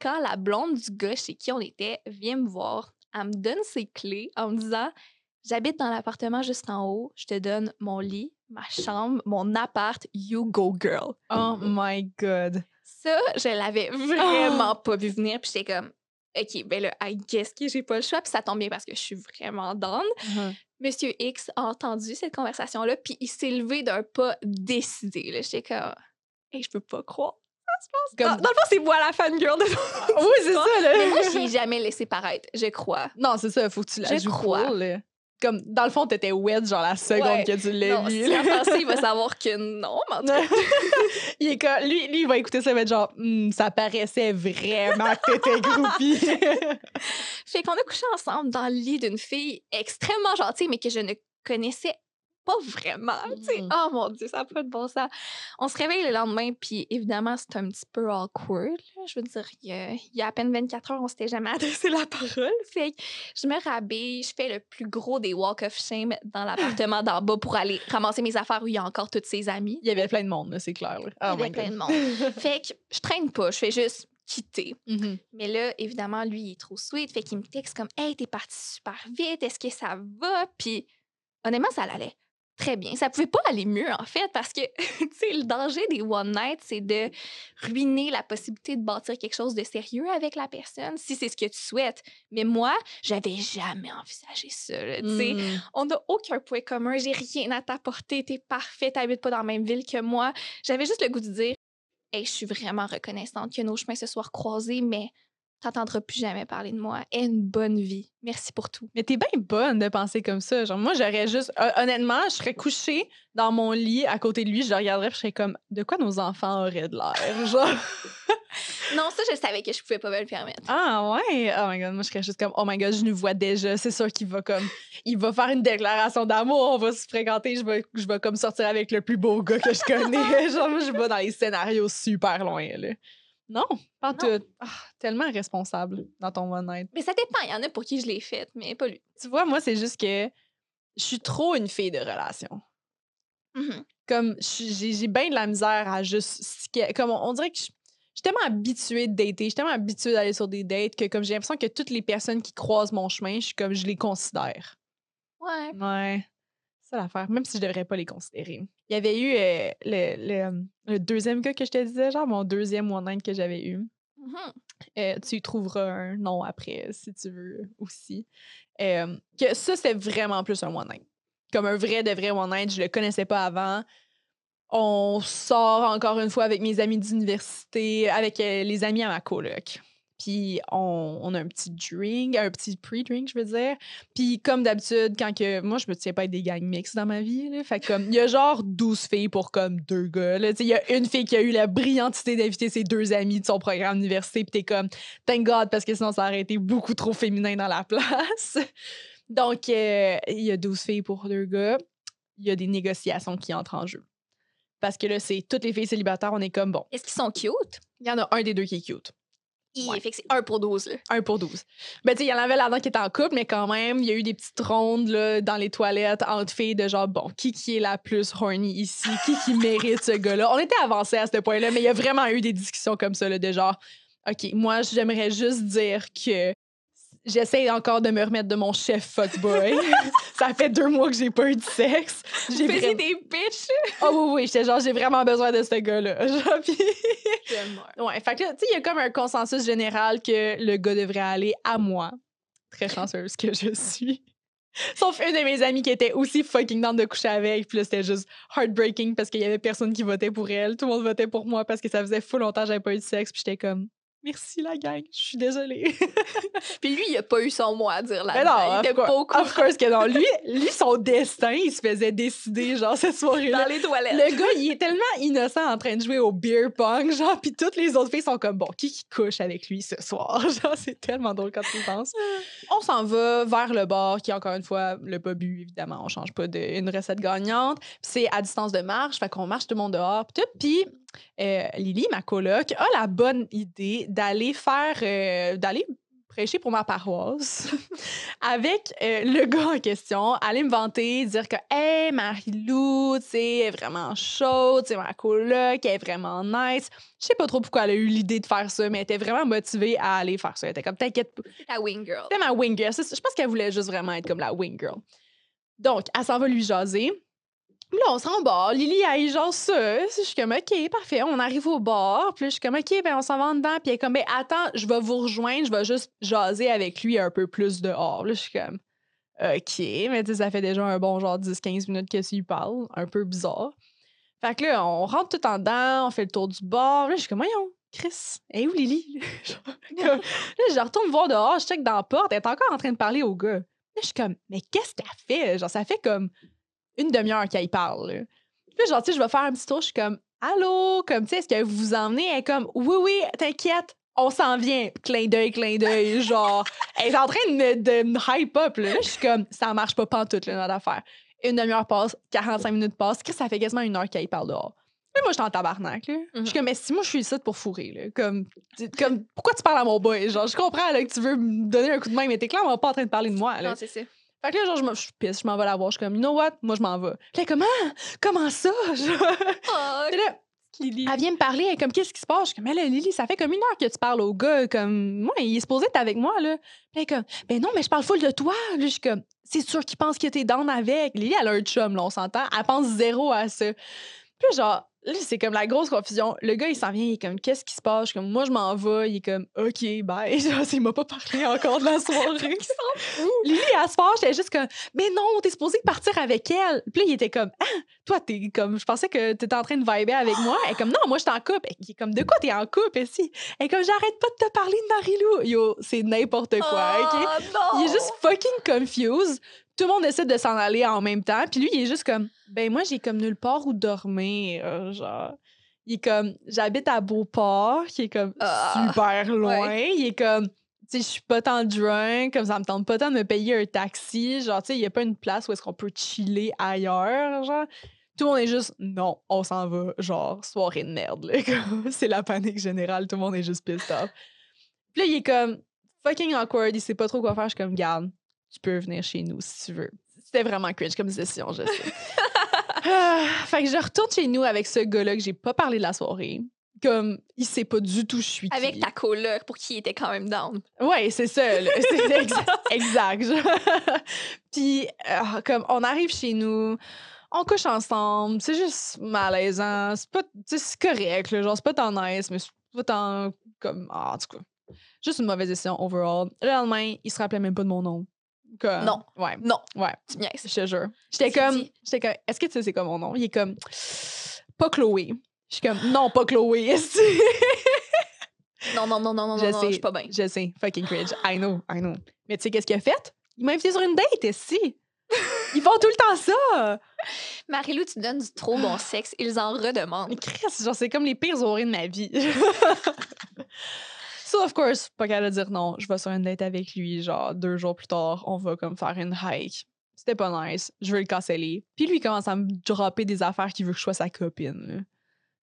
S2: Quand la blonde du gars chez qui on était vient me voir, elle me donne ses clés en me disant J'habite dans l'appartement juste en haut, je te donne mon lit, ma chambre, mon appart, you go girl.
S1: Oh my God.
S2: Ça, je l'avais vraiment pas vu venir. Puis j'étais comme, OK, ben là, I guess que j'ai pas le choix. Puis ça tombe bien parce que je suis vraiment down. Monsieur X a entendu cette conversation-là, puis il s'est levé d'un pas décidé. J'étais comme, hey, je peux pas croire.
S1: Comme-
S2: Dans, dans le fond, c'est moi la fangirl de
S1: Oui, c'est ça, là.
S2: Mais moi, je l'ai jamais laissé paraître, je crois.
S1: Non, c'est ça, faut que tu la
S2: Je
S1: joues
S2: crois.
S1: cool. Comme, dans le fond, t'étais wet, genre la seconde
S2: Ouais.
S1: que tu l'as
S2: Non,
S1: vu.
S2: si pensé, il va savoir que non, mais en tout cas,
S1: il est comme- lui, lui, il va écouter ça, il va être genre, Hmm, ça paraissait vraiment que t'étais groupie.
S2: Fait qu'on a couché ensemble dans le lit d'une fille extrêmement gentille, mais que je ne connaissais pas vraiment. tu sais.
S1: Mhm.
S2: Oh mon Dieu, ça n'a pas de bon sens. On se réveille le lendemain, puis évidemment, c'est un petit peu awkward. là. Je veux dire, il y, a, il y a à peine 24 heures, on s'était jamais adressé la parole. Fait que je me rhabille, je fais le plus gros des walk of shame dans l'appartement d'en bas pour aller ramasser mes affaires où il y a encore toutes ses amies.
S1: il y avait plein de monde, c'est clair. là.
S2: Il y
S1: Oh
S2: avait plein
S1: God.
S2: de monde. Fait que je traîne pas, je fais juste quitter.
S1: Mhm.
S2: Mais là, évidemment, lui, il est trop sweet. Fait qu'il me texte comme Hey, t'es parti super vite, est-ce que ça va? Puis honnêtement, ça allait très bien. Ça pouvait pas aller mieux, en fait, parce que, tu sais, le danger des one night, c'est de ruiner la possibilité de bâtir quelque chose de sérieux avec la personne, si c'est ce que tu souhaites. Mais moi, j'avais jamais envisagé ça, tu sais.
S1: Mm.
S2: On n'a aucun point commun, j'ai rien à t'apporter, t'es parfait, t'habites pas dans la même ville que moi. J'avais juste le goût de dire Hey, je suis vraiment reconnaissante que nos chemins se soient croisés, mais t'entendras plus jamais parler de moi. Aie une bonne vie. Merci pour tout.
S1: Mais t'es bien bonne de penser comme ça. Genre, moi, j'aurais juste. hon- Honnêtement, je serais couchée dans mon lit à côté de lui, je le regarderais, puis je serais comme, de quoi nos enfants auraient de l'air? Genre?
S2: Non, ça, je savais que je pouvais pas me le permettre.
S1: Ah ouais, oh my god, moi je serais juste comme oh my god, je nous vois déjà, c'est sûr qu'il va comme il va faire une déclaration d'amour, on va se fréquenter, je vais je vais comme sortir avec le plus beau gars que je connais. Genre moi je vais dans les scénarios super loin là. Non, pas tout. Ah, tellement responsable dans ton one night.
S2: Mais ça dépend. Il y en a pour qui je l'ai faite, mais pas lui.
S1: Tu vois, moi c'est juste que je suis trop une fille de relation.
S2: Mhm.
S1: Comme j'ai bien de la misère à juste comme on, on dirait que je suis tellement habituée de dater, je suis tellement habituée d'aller sur des dates que comme j'ai l'impression que toutes les personnes qui croisent mon chemin, je suis comme je les considère.
S2: Ouais.
S1: Ouais. C'est ça l'affaire, même si je devrais pas les considérer. Il y avait eu euh, le, le- le deuxième gars que je te disais, genre mon deuxième one night que j'avais eu.
S2: Mhm.
S1: Euh, tu y trouveras un nom après si tu veux aussi. Euh, que ça, c'est vraiment plus un one night. Comme un vrai de vrai one night, je le connaissais pas avant. On sort encore une fois avec mes amis d'université, avec les amis à ma coloc. Puis on, on a un petit drink, un petit pre-drink, je veux dire. Puis comme d'habitude, quand que. Moi, je me tiens pas être des gangs mix dans ma vie. Là. Fait comme, il y a genre 12 filles pour comme deux gars. là. Tu sais, Il y a une fille qui a eu la brillante idée d'inviter ses deux amis de son programme d'université. Puis t'es comme, thank God, parce que sinon, ça aurait été beaucoup trop féminin dans la place. Donc, euh, il y a 12 filles pour deux gars. Il y a des négociations qui entrent en jeu. Parce que là, c'est toutes les filles célibataires, on est comme, bon,
S2: Est-ce qu'ils sont cute?
S1: il y en a un des deux qui est cute.
S2: Il
S1: Ouais.
S2: fait que c'est 1 pour 12. Là.
S1: Un pour 12. Ben, tu il y en avait là-dedans qui étaient en couple, mais quand même, il y a eu des petites rondes là, dans les toilettes entre filles de genre, bon, qui qui est la plus horny ici? Qui qui mérite ce gars-là? On était avancé à ce point-là, mais il y a vraiment eu des discussions comme ça, là, de genre, OK, moi, j'aimerais juste dire que j'essaie encore de me remettre de mon chef fuckboy. ça fait deux mois que j'ai pas eu de sexe. J'ai
S2: Faisiez
S1: vraiment...
S2: des bitches?
S1: Oh oui, oui, j'étais genre, j'ai vraiment besoin de ce gars-là. Genre, puis- Ouais, fait que là, tu sais, il y a comme un consensus général que le gars devrait aller à moi. Très chanceuse que je suis. Sauf une de mes amies qui était aussi fucking down de coucher avec. Puis là, c'était juste heartbreaking parce qu'il y avait personne qui votait pour elle. Tout le monde votait pour moi parce que ça faisait fou longtemps que j'avais pas eu de sexe. Puis j'étais comme, merci la gang, je suis désolée.
S2: Puis lui, il a pas eu son mot à dire là.
S1: Mais non,
S2: il était pas au courant
S1: of course que non. Lui, lui, son destin, il se faisait décider, genre, cette soirée-là.
S2: dans les toilettes.
S1: Le gars, il est tellement innocent en train de jouer au beer pong, genre, puis toutes les autres filles sont comme, bon, qui qui couche avec lui ce soir? Genre, c'est tellement drôle quand tu penses. On s'en va vers le bar, qui, encore une fois, le pas bu, évidemment, on change pas d'une recette gagnante. Puis c'est à distance de marche, fait qu'on marche tout le monde dehors, puis tout. Puis euh, Lily, ma coloc, a la bonne idée d'aller faire, euh, d'aller prêcher pour ma paroisse avec euh, le gars en question, aller me vanter, dire que Hey, Marie-Lou, tu sais, vraiment chaude, c'est ma coloc, elle est vraiment nice. Je sais pas trop pourquoi elle a eu l'idée de faire ça, mais elle était vraiment motivée à aller faire ça. Elle était comme T'inquiète pas.
S2: La wing girl.
S1: C'était ma wing girl. Je pense qu'elle voulait juste vraiment être comme la wing girl. Donc, elle s'en va lui jaser. Là, on s'en bar. Lily, elle jase ça. Je suis comme, OK, parfait. On arrive au bar. Puis là, je suis comme, OK, ben, on s'en va dedans. Puis elle est comme, ben, attends, je vais vous rejoindre. Je vais juste jaser avec lui un peu plus dehors. Là, je suis comme, OK. Mais tu sais, ça fait déjà un bon genre 10-15 minutes que tu lui parles. Un peu bizarre. Fait que là, on rentre tout en dedans. On fait le tour du bar. Là, je suis comme, voyons, Chris, elle est où Lily? Genre, Là, je retourne voir dehors, je check dans la porte, elle est encore en train de parler au gars. Là, je suis comme, mais qu'est-ce qu'elle fait? Genre, ça fait comme une demi-heure qu'elle parle. Là. Puis là, genre, tu sais, je vais faire un petit tour, je suis comme, allô, comme, tu sais, est-ce que vous vous emmenez? Elle est comme, oui, oui, t'inquiète, on s'en vient. Clin d'œil, clin d'œil, genre, elle est en train de me, de me hype up. Là. Je suis comme, ça marche pas pantoute, là, notre affaire. Une demi-heure passe, 45 minutes passent, Chris, ça fait quasiment une heure qu'elle parle dehors. Mais moi, je suis en tabarnak, là. Je suis comme, mais si moi, je suis ici pour fourrer, là. Comme, comme, pourquoi tu parles à mon boy? Genre, je comprends, là, que tu veux me donner un coup de main, mais t'es clairement pas en train de parler de moi, là.
S2: Non, c'est ça.
S1: Fait que là, genre, je me je suis pisse, je m'en vais la voir. Je suis comme, you know what? Moi, je m'en vais. Puis elle est comme, ah, comment ça? Genre,
S2: Oh,
S1: là,
S2: Lily.
S1: elle vient me parler, elle est comme, qu'est-ce qui se passe? Je suis comme, mais là, Lily, ça fait comme une heure que tu parles au gars. Comme, moi, il est supposé être avec moi, là. Puis elle est comme, ben non, mais je parle full de toi. Là, je suis comme, c'est sûr qu'il pense que t'es down avec. Lily, elle a un chum, là, on s'entend. Elle pense zéro à ça. Puis genre, là, c'est comme la grosse confusion. Le gars, il s'en vient, il est comme, qu'est-ce qui se passe? Je suis comme, moi, je m'en vais. Il est comme, OK, bye. Genre, il m'a pas parlé encore de la soirée. Lily, elle se fâche, elle est juste comme, mais non, t'es supposé partir avec elle. Puis là, il était comme, ah, toi, t'es comme, je pensais que t'étais en train de vibrer avec moi. Elle est comme, non, moi, je suis en couple. Il est comme, de quoi t'es en couple, ici? Elle est comme, j'arrête pas de te parler de Marie-Lou. Yo, c'est n'importe quoi, OK?
S2: Oh, non.
S1: Il est juste fucking confused. Tout le monde essaie de s'en aller en même temps. Puis lui, il est juste comme, ben moi, j'ai comme nulle part où dormir. euh, genre, il est comme, j'habite à Beauport, qui est comme
S2: Ah,
S1: super loin. Il est comme, tu sais, je suis pas tant drunk, comme ça me tente pas tant de me payer un taxi. Genre, tu sais, il y a pas une place où est-ce qu'on peut chiller ailleurs. Genre, tout le monde est juste, non, on s'en va. Genre, soirée de merde. là. C'est la panique générale. Tout le monde est juste pissed off. Puis là, il est comme, fucking awkward. Il sait pas trop quoi faire. Je suis comme, garde, tu peux venir chez nous si tu veux. C'était vraiment cringe comme décision, je sais. Ah, fait que je retourne chez nous avec ce gars-là que j'ai pas parlé de la soirée. Comme, il sait pas du tout je suis qui.
S2: Avec ta coloc pour qui il était quand même down.
S1: Ouais, c'est ça. C'est exact. exact. Puis, euh, comme, on arrive chez nous, on couche ensemble, c'est juste malaisant. C'est pas, c'est correct, là, genre, c'est pas tant nice, mais c'est pas tant, comme, ah, en tout cas, juste une mauvaise décision overall. Le lendemain, il se rappelait même pas de mon nom. Comme,
S2: Non.
S1: Ouais.
S2: Non.
S1: Ouais.
S2: Tu niaises.
S1: Je te jure. J'étais comme, j'étais comme, est-ce que tu sais c'est quoi mon nom? Il est comme, pas Chloé. Je suis comme, non, pas Chloé.
S2: Non, non, non, non, non, non,
S1: Je
S2: non, non, je
S1: sais.
S2: suis pas bien.
S1: Je sais, fucking cringe. I know, I know. Mais tu sais, qu'est-ce qu'il a fait? Il m'a invité sur une date, ici. Ils font tout le temps ça.
S2: Marie-Lou, tu donnes du trop bon sexe. Ils en
S1: Mais
S2: redemandent.
S1: Chris, genre, c'est comme les pires soirées de ma vie. so, of course, pas qu'à dire non. Je vais sur une date avec lui, genre, deux jours plus tard, on va comme faire une hike. C'était pas nice. Je veux le canceller. Puis lui, commence à me dropper des affaires qu'il veut que je sois sa copine. là.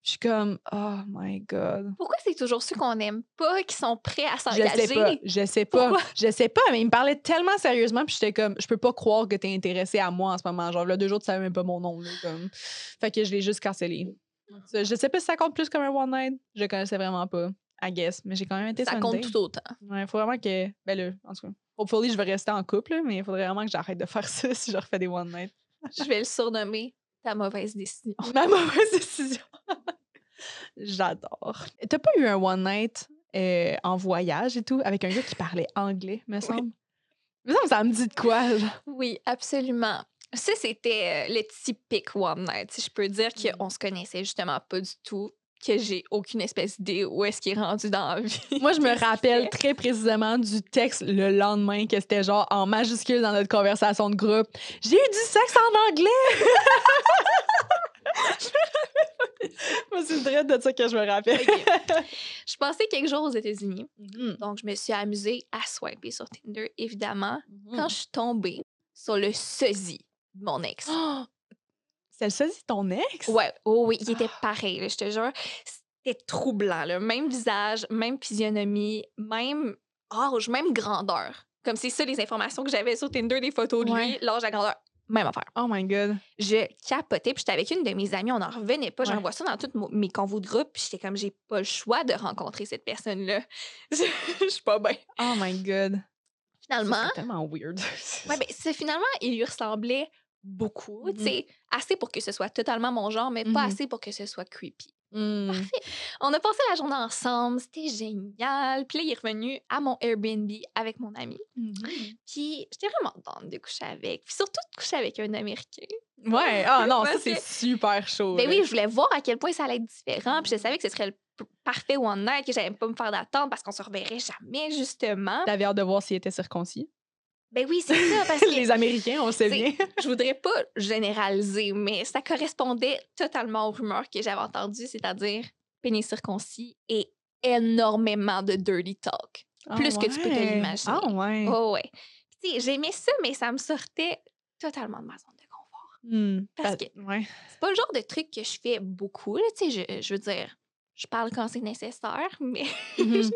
S1: Je suis comme, oh my god.
S2: Pourquoi c'est toujours ceux qu'on n'aime pas qui sont prêts à
S1: Je
S2: s'engager?
S1: sais pas, je sais pas,
S2: Pourquoi?
S1: je sais pas, mais il me parlait tellement sérieusement, puis j'étais comme, je peux pas croire que t'es intéressé à moi en ce moment. Genre, là, deux jours, tu savais même pas mon nom, là, comme. Fait que je l'ai juste cancellé. Je sais pas si ça compte plus comme un one night. Je le connaissais vraiment pas, I guess, mais j'ai quand même été
S2: Ça compte
S1: date.
S2: tout autant.
S1: Ouais, faut vraiment que, ben là, en tout cas, hopefully, je vais rester en couple, mais il faudrait vraiment que j'arrête de faire ça si je refais des one night.
S2: Je vais le surnommer ta mauvaise décision.
S1: Ma mauvaise décision. J'adore. T'as pas eu un one night euh, en voyage et tout avec un gars qui parlait anglais, me semble? Me semble que ça me dit de quoi? genre.
S2: Oui, absolument. Ça, c'était euh, le typique one night. Si je peux dire
S1: Mm.
S2: qu'on se connaissait justement pas du tout, que j'ai aucune espèce d'idée où est-ce qu'il est rendu dans la vie.
S1: Moi, je me rappelle très précisément du texte le lendemain que c'était genre en majuscule dans notre conversation de groupe. J'ai eu du sexe en anglais! Moi, c'est dread de ça que je me rappelle.
S2: Ok. Je passais quelques jours aux États-Unis,
S1: Mhm.
S2: donc je me suis amusée à swiper sur Tinder, évidemment,
S1: Mhm.
S2: quand je suis tombée sur le sosie de mon ex.
S1: Oh! C'est le sosie de ton ex?
S2: Ouais, oh oui, il était pareil, là, je te jure. C'était troublant, là. Même visage, même physionomie, même âge, même grandeur. Comme c'est ça les informations que j'avais sur Tinder, des photos de lui,
S1: Ouais.
S2: l'âge, la grandeur. Même affaire.
S1: Oh my god.
S2: Je capotais, puis j'étais avec une de mes amies, on n'en revenait pas.
S1: Ouais.
S2: J'envoie ça dans tous mo- mes convos de groupe, puis j'étais comme, j'ai pas le choix de rencontrer cette personne-là. Je suis pas bien.
S1: Oh my god.
S2: Finalement,
S1: serait tellement weird.
S2: Ouais, ben, c'est finalement, il lui ressemblait beaucoup.
S1: Mhm.
S2: Tu sais, assez pour que ce soit totalement mon genre, mais pas
S1: Mhm.
S2: assez pour que ce soit creepy.
S1: Mm.
S2: Parfait. On a passé la journée ensemble, c'était génial. Puis là, il est revenu à mon Airbnb avec mon ami. Puis j'étais vraiment contente de coucher avec. Puis surtout de coucher avec un Américain.
S1: Ouais, ah non, ça c'est super chaud.
S2: Ben oui, je voulais voir à quel point ça allait être différent. Puis je savais que ce serait le parfait one night, que j'allais pas me faire d'attente parce qu'on se reverrait jamais, justement.
S1: T'avais hâte de voir s'il était circoncis?
S2: Ben oui, c'est ça, parce que
S1: Les Américains, on sait bien.
S2: je voudrais pas généraliser, mais ça correspondait totalement aux rumeurs que j'avais entendues, c'est-à-dire pénis circoncis et énormément de dirty talk. Plus que tu peux te
S1: ouais.
S2: l'imaginer.
S1: Ah ouais.
S2: Oh ouais. Tu sais, j'aimais ça, mais ça me sortait totalement de ma zone de confort.
S1: Hmm.
S2: Parce
S1: Bah,
S2: que-
S1: ouais.
S2: C'est pas le genre de truc que je fais beaucoup, là, tu sais, je, je veux dire, je parle quand c'est nécessaire, mais
S1: Mhm.
S2: je,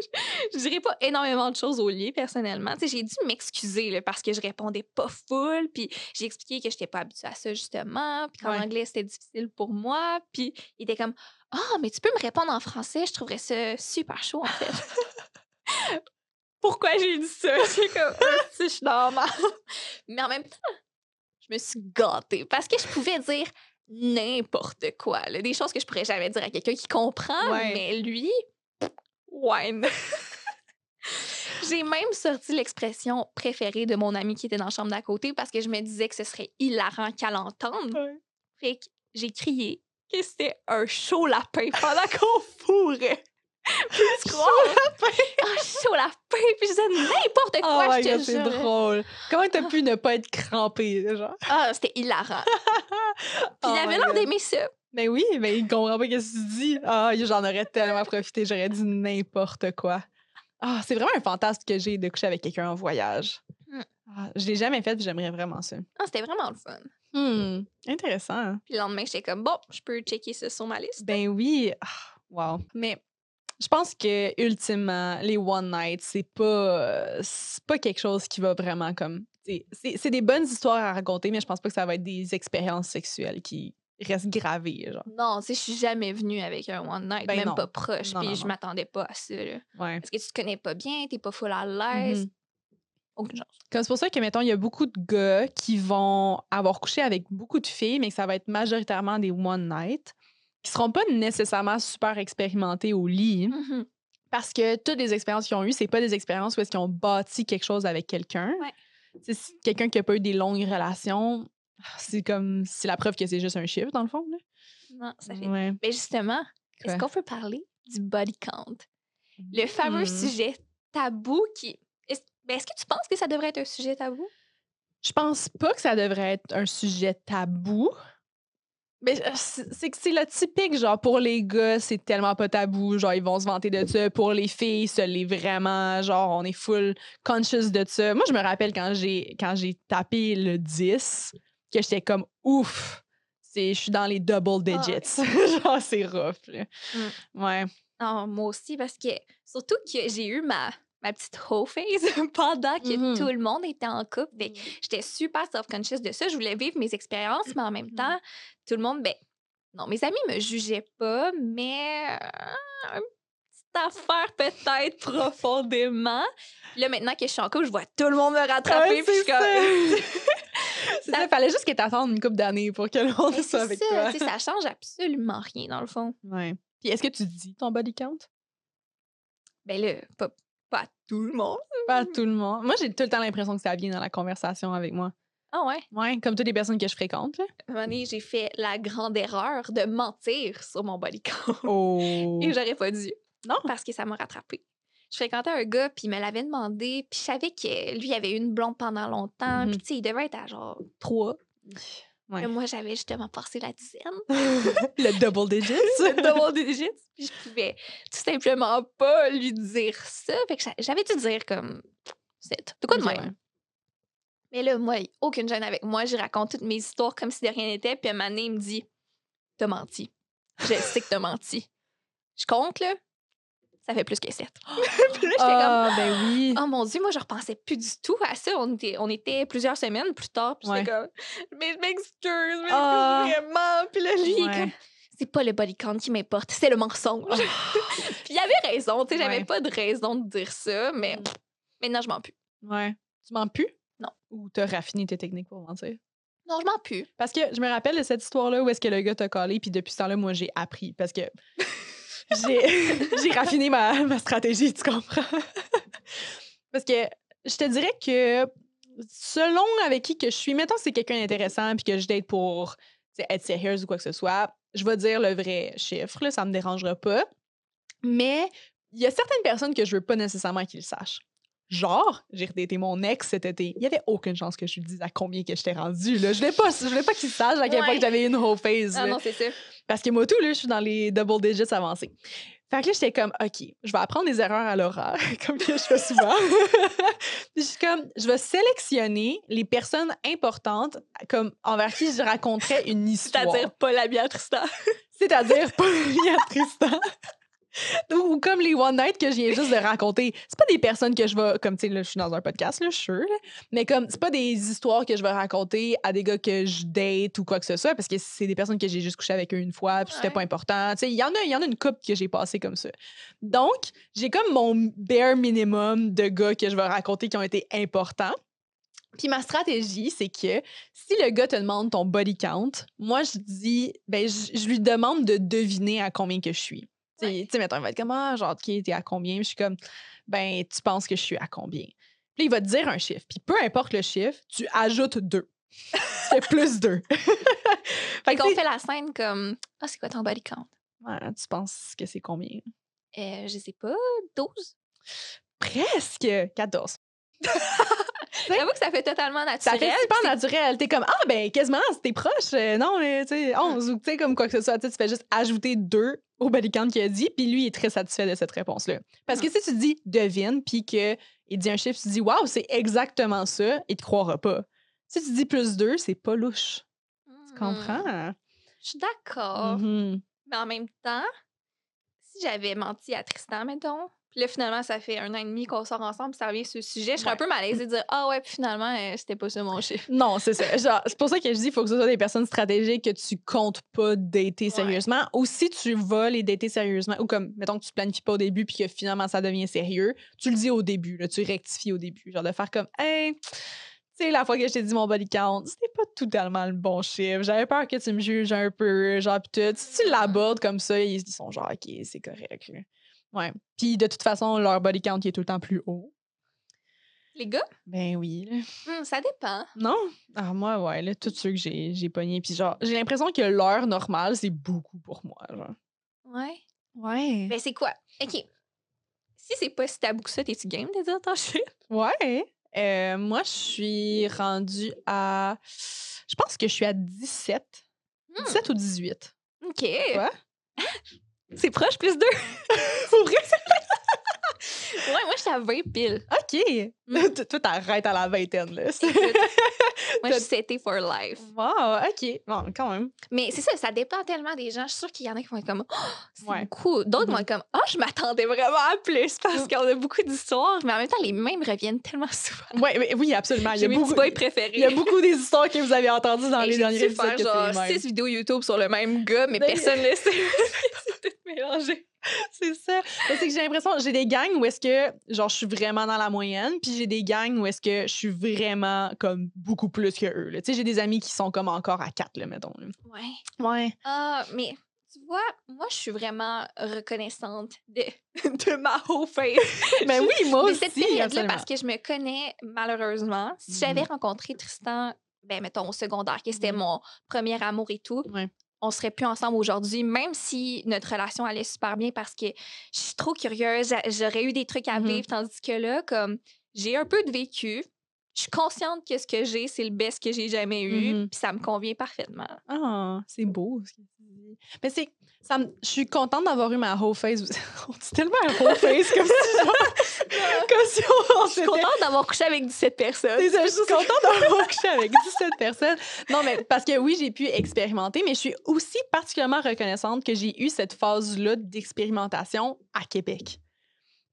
S2: je dirais pas énormément de choses au lit, personnellement. Tu sais, j'ai dû m'excuser là, parce que je répondais pas full, puis j'ai expliqué que j'étais pas habituée à ça, justement, puis qu'en
S1: Ouais.
S2: anglais, c'était difficile pour moi, puis il était comme « Ah, mais tu peux me répondre en français, je trouverais ça super chaud, en fait. » Pourquoi j'ai dit ça? J'ai comme Ah, si, je suis normal. Mais en même temps, je me suis gâtée parce que je pouvais dire n'importe quoi. là. Des choses que je pourrais jamais dire à quelqu'un qui comprend,
S1: Ouais.
S2: mais lui, non. J'ai même sorti l'expression préférée de mon ami qui était dans la chambre d'à côté parce que je me disais que ce serait hilarant qu'à l'entendre.
S1: Ouais.
S2: Fait que j'ai crié que c'était un chaud lapin pendant qu'on fourrait. Peux-tu croire? Un chaud lapin! Puis je disais n'importe
S1: Oh
S2: quoi,
S1: my
S2: je te
S1: c'est drôle. Comment t'as pu ne pas être crampé, genre?
S2: Ah, c'était hilarant. Puis
S1: Oh
S2: il avait
S1: my
S2: l'air d'aimer ça.
S1: Ben oui, mais il comprend pas ce que tu dis. Ah, j'en aurais tellement profité, j'aurais dit n'importe quoi. Ah, c'est vraiment un fantasme que j'ai de coucher avec quelqu'un en voyage. Ah, je l'ai jamais fait, puis j'aimerais vraiment ça.
S2: Ah, c'était vraiment le fun.
S1: Hmm, intéressant. hein.
S2: Puis le lendemain, j'étais comme, bon, je peux checker ça sur ma liste.
S1: Ben oui. Ah, wow. Mais je pense que ultimement, les one night, c'est pas euh, c'est pas quelque chose qui va vraiment comme c'est des bonnes histoires à raconter, mais je pense pas que ça va être des expériences sexuelles qui restent gravées, genre.
S2: Non, tu sais, je suis jamais venue avec un one night,
S1: Ben
S2: même
S1: non.
S2: pas proche. Puis je m'attendais pas à ça. là.
S1: Ouais.
S2: Parce que tu te connais pas bien, t'es pas full à l'aise.
S1: Mhm.
S2: Aucune chance.
S1: Comme c'est pour ça que, mettons, il y a beaucoup de gars qui vont avoir couché avec beaucoup de filles, mais que ça va être majoritairement des one night, qui seront pas nécessairement super expérimentés au lit.
S2: Mhm.
S1: Parce que toutes les expériences qu'ils ont eues, c'est pas des expériences où est-ce qu'ils ont bâti quelque chose avec quelqu'un.
S2: Ouais.
S1: Quelqu'un qui a pas eu des longues relations, c'est comme c'est la preuve que c'est juste un chiffre dans le fond. Là.
S2: Non, ça fait.
S1: Ouais.
S2: Mais justement, est-ce qu'on peut parler du body count? Le fameux
S1: Hmm.
S2: sujet tabou qui. Est-ce ben, est-ce que tu penses que ça devrait être un sujet tabou?
S1: Je pense pas que ça devrait être un sujet tabou. Mais euh, c'est que c'est le typique, genre, pour les gars, c'est tellement pas tabou. Genre, ils vont se vanter de ça. Pour les filles, ça l'est vraiment. Genre, on est full conscious de ça. Moi, je me rappelle quand j'ai quand j'ai tapé le 10, que j'étais comme ouf. c'est- Je suis dans les double digits. genre, c'est rough. là. Ouais.
S2: Non, moi aussi, parce que surtout que j'ai eu ma, ma petite hoe phase pendant que
S1: Mhm.
S2: tout le monde était en couple. Que J'étais super self-conscious de ça. Je voulais vivre mes expériences, mais en même
S1: Mhm.
S2: temps, tout le monde, ben, non, mes amis me jugeaient pas, mais euh, une petite affaire peut-être profondément. Là, maintenant que je suis en couple, je vois tout le monde me rattraper.
S1: Ouais,
S2: puis je
S1: ça, fallait juste que t'attendes une couple d'années pour que le monde
S2: Mais
S1: soit avec
S2: ça,
S1: toi.
S2: tu ça change absolument rien, dans le fond.
S1: Ouais. Puis est-ce que tu dis ton body count?
S2: Ben là, pas, pas tout le monde.
S1: Pas tout le monde. Moi, j'ai tout le temps l'impression que ça vient dans la conversation avec moi.
S2: Ah ouais?
S1: Ouais, comme toutes les personnes que je fréquente.
S2: j'ai fait la grande erreur de mentir sur mon body count.
S1: Oh.
S2: Et j'aurais pas dû.
S1: Non.
S2: Parce que ça m'a rattrapé. Je fréquentais un gars, puis il me l'avait demandé, puis je savais que lui, avait eu une blonde pendant longtemps,
S1: Mhm.
S2: puis tu sais, il devait être à genre trois.
S1: Ouais.
S2: Moi, j'avais justement passé la dizaine.
S1: le double digits.
S2: de mon digits, puis je pouvais tout simplement pas lui dire ça. Fait que j'a- j'avais dû dire comme, c'est de quoi de même. Mais là, moi, aucune gêne avec moi. J'y raconte toutes mes histoires comme si de rien n'était. Puis un moment donné, il me dit T'as menti. Je sais que t'as menti. Je compte, là. Ça fait plus que sept. Puis là, j'étais
S1: Ah, ben oui.
S2: comme Oh mon Dieu, moi, je repensais plus du tout à ça. On était, on était plusieurs semaines plus tard. Puis j'étais comme Mais je m'excuse, m'excuse
S1: Ah.
S2: vraiment. Puis là, lui,
S1: Ouais.
S2: comme C'est pas le body count qui m'importe, c'est le mensonge.
S1: Ah.
S2: Puis il avait raison. Tu sais, j'avais
S1: Ouais.
S2: pas de raison de dire ça. Mais
S1: Mm.
S2: pff, maintenant, je m'en pue.
S1: Ouais. Tu mens plus?
S2: Non.
S1: Ou t'as raffiné tes techniques pour mentir?
S2: Non, je m'en pue.
S1: Parce que je me rappelle de cette histoire-là où est-ce que le gars t'a collé, puis depuis ce temps-là, moi, j'ai appris. Parce que j'ai raffiné ma, ma stratégie, tu comprends? parce que je te dirais que selon avec qui que je suis, mettons c'est quelqu'un d'intéressant, puis que je date pour être sérieuse ou quoi que ce soit, je vais dire le vrai chiffre, là, ça me dérangera pas. Mais il y a certaines personnes que je veux pas nécessairement qu'ils le sachent. Genre, j'ai redaté mon ex cet été. Il y avait aucune chance que je lui dise à combien que j'étais rendue. Là. Je voulais pas, je voulais pas qu'il sache à quel point
S2: Ouais.
S1: que j'avais une whole phase.
S2: Ah
S1: là.
S2: non, c'est ça.
S1: Parce que moi, tout, là, je suis dans les double digits avancés. Fait que là, j'étais comme, OK, je vais apprendre des erreurs à l'horreur, comme que je fais souvent. Puis je suis comme, je vais sélectionner les personnes importantes comme envers qui je raconterais une histoire.
S2: C'est-à-dire pas la Tristan.
S1: C'est-à-dire pas lié à Ou comme les One Night que je viens juste de raconter. C'est pas des personnes que je vais. Comme, tu sais, là, je suis dans un podcast, là, je suis. Mais comme, c'est pas des histoires que je vais raconter à des gars que je date ou quoi que ce soit, parce que c'est des personnes que j'ai juste couché avec eux une fois, puis c'était
S2: Ouais.
S1: pas important. Tu sais, il y en a, y en a une couple que j'ai passé comme ça. Donc, j'ai comme mon bare minimum de gars que je vais raconter qui ont été importants. Puis ma stratégie, c'est que si le gars te demande ton body count, moi, je dis, ben, je, je lui demande de deviner à combien que je suis. Tu sais, mettons, il va être comme, ah, genre, OK, t'es à combien? Je suis comme, ben, tu penses que je suis à combien? Puis là, il va te dire un chiffre. Puis peu importe le chiffre, tu ajoutes deux. fais plus deux. fait
S2: qu'on fait la scène comme Ah, c'est quoi ton body count?
S1: ouais, tu penses que c'est combien?
S2: Euh, je sais pas, 12.
S1: Presque 14.
S2: J'avoue que ça fait totalement
S1: Ça
S2: naturel.
S1: fait super naturel. T'es comme, ah, ben, quasiment, c'était proche. Euh, non, mais, tu sais, 11 ou, tu sais, comme quoi que ce soit. Tu fais juste ajouter deux au body count qu'il a dit, puis lui, il est très satisfait de cette réponse-là. Parce que si tu dis devine, puis qu'il dit un chiffre, tu dis, waouh, c'est exactement ça, il te croira pas. Si tu dis plus deux, c'est pas louche. Tu comprends?
S2: Hmm, Je suis d'accord.
S1: Mhm.
S2: Mais en même temps, si j'avais menti à Tristan, mettons, puis là, finalement, ça fait un an et demi qu'on sort ensemble, ça revient sur le sujet, je serais
S1: Ouais.
S2: un peu malaisée de dire Ah ouais, puis finalement, euh, c'était pas ça mon chiffre.
S1: Non, c'est ça. Genre, c'est pour ça que je dis qu'il faut que ce soit des personnes stratégiques que tu comptes pas dater
S2: Ouais.
S1: sérieusement. Ou si tu vas les dater sérieusement, ou comme, mettons que tu planifies pas au début puis que finalement ça devient sérieux, tu le dis au début, là, tu rectifies au début. Genre de faire comme, hey, tu sais, la fois que je t'ai dit mon body count, c'était pas totalement le bon chiffre. J'avais peur que tu me juges un peu, genre, pis tout. Si tu l'abordes comme ça, ils ils sont genre, OK, c'est correct. Ouais. Puis de toute façon, leur body count est tout le temps plus haut.
S2: Les gars,
S1: Ben oui, là.
S2: hmm, ça dépend.
S1: Non? Ah, moi, ouais, là, tous ceux que j'ai, j'ai pognés. Puis genre, j'ai l'impression que l'heure normale, c'est beaucoup pour moi, genre.
S2: Ouais.
S1: Ouais.
S2: Ben, c'est quoi? OK. si c'est pas si tabou que ça, t'es-tu game de dire ton chiffre?
S1: Ouais. Euh, moi, je suis rendue à. Je pense que je suis à 17.
S2: Hmm.
S1: 17 ou 18.
S2: OK.
S1: Quoi?
S2: C'est proche, plus deux.
S1: Pour vrai?
S2: ouais, moi, je suis à 20 piles.
S1: OK.
S2: Mm.
S1: Toi, t'arrêtes à la vingtaine, là.
S2: Écoute, moi, je suis setée for life.
S1: Wow, OK. Bon, quand même.
S2: Mais c'est ça, ça dépend tellement des gens. Je suis sûre qu'il y en a qui vont être comme, oh, c'est
S1: Ouais.
S2: beaucoup. D'autres vont être comme, oh, je m'attendais vraiment à plus parce
S1: Mm.
S2: qu'on a beaucoup d'histoires. Mais en même temps, les mêmes reviennent tellement souvent.
S1: Ouais, ouais, oui, absolument. Il y a
S2: mes
S1: beaucoup,
S2: préférés.
S1: il y a beaucoup des histoires que vous avez entendues dans
S2: Hey,
S1: les derniers épisodes.
S2: faire genre six vidéos YouTube sur le même gars, mais
S1: Ben-
S2: personne ne sait. c'est tout mélangé.
S1: C'est ça. Mais C'est que j'ai l'impression, j'ai des gangs où est-ce que, genre, je suis vraiment dans la moyenne, puis j'ai des gangs où est-ce que je suis vraiment, comme, beaucoup plus que eux. là. Tu sais, j'ai des amis qui sont comme encore à 4, là, mettons. là.
S2: Ouais.
S1: Ouais.
S2: Ah, mais tu vois, moi, je suis vraiment reconnaissante de, de ma whole face.
S1: Ben oui, moi aussi.
S2: cette période-là
S1: absolument.
S2: parce que je me connais malheureusement. Si j'avais
S1: Mhm.
S2: rencontré Tristan, ben mettons au secondaire, que c'était
S1: Mhm.
S2: mon premier amour et tout,
S1: Ouais.
S2: on serait plus ensemble aujourd'hui, même si notre relation allait super bien parce que je suis trop curieuse, j'a- j'aurais eu des trucs à
S1: Mhm.
S2: vivre, tandis que là, comme j'ai un peu de vécu. Je suis consciente que ce que j'ai, c'est le best que j'ai jamais eu,
S1: Mhm.
S2: puis ça me convient parfaitement.
S1: Ah, c'est beau ce que tu dis. Mais c'est. Ça me- je suis contente d'avoir eu ma whole face. On dit tellement un whole face comme si, genre, comme si on, on
S2: Je suis contente d'avoir couché avec 17 personnes.
S1: Ça, je suis contente d'avoir couché avec 17 personnes. Non, mais parce que oui, j'ai pu expérimenter, mais je suis aussi particulièrement reconnaissante que j'ai eu cette phase-là d'expérimentation à Québec.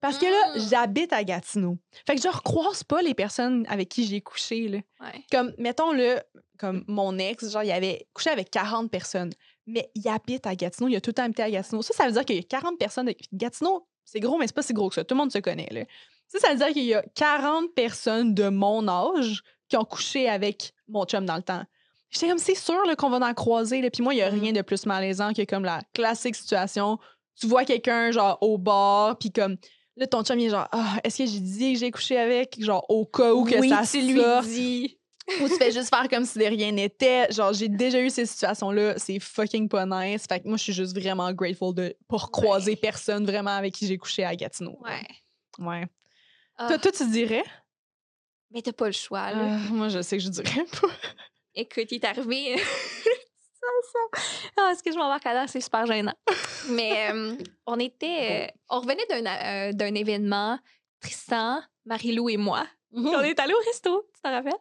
S1: Parce que là,
S2: Mm.
S1: j'habite à Gatineau. Fait que je recroise pas les personnes avec qui j'ai couché. Là.
S2: Ouais.
S1: Comme, mettons, le comme mon ex, genre, il avait couché avec 40 personnes, mais il habite à Gatineau, il a tout le temps habité à Gatineau. Ça, ça veut dire qu'il y a 40 personnes. de- Gatineau, c'est gros, mais c'est pas si gros que ça. Tout le monde se connaît, là. Ça, ça veut dire qu'il y a 40 personnes de mon âge qui ont couché avec mon chum dans le temps. J'étais comme, c'est sûr qu'on va en croiser. Là. Puis moi, il y a
S2: Mhm.
S1: rien de plus malaisant que comme la classique situation. Tu vois quelqu'un, genre, au bar, puis comme, là, ton chum, il est genre, ah, est-ce que j'ai dit que j'ai couché avec? Genre, au cas où que
S2: oui,
S1: ça
S2: tu lui
S1: sorte.
S2: dis.
S1: Ou tu fais juste faire comme si de rien n'était. Genre, j'ai déjà eu ces situations-là. C'est fucking pas nice. Fait que moi, je suis juste vraiment grateful de pour croiser personne vraiment avec qui j'ai couché à Gatineau.
S2: Ouais.
S1: Ouais.
S2: Ah,
S1: Toi, toi, tu dirais?
S2: mais t'as pas le choix, là.
S1: Euh, moi, je sais que je dirais pas.
S2: Écoute, il est arrivé. Ah, est-ce que je m'embarque là C'est super gênant. Mais euh, on était. euh, on revenait d'un euh, d'un événement, Tristan, Marie-Lou et moi. Puis On est allé au resto, tu t'en rappelles?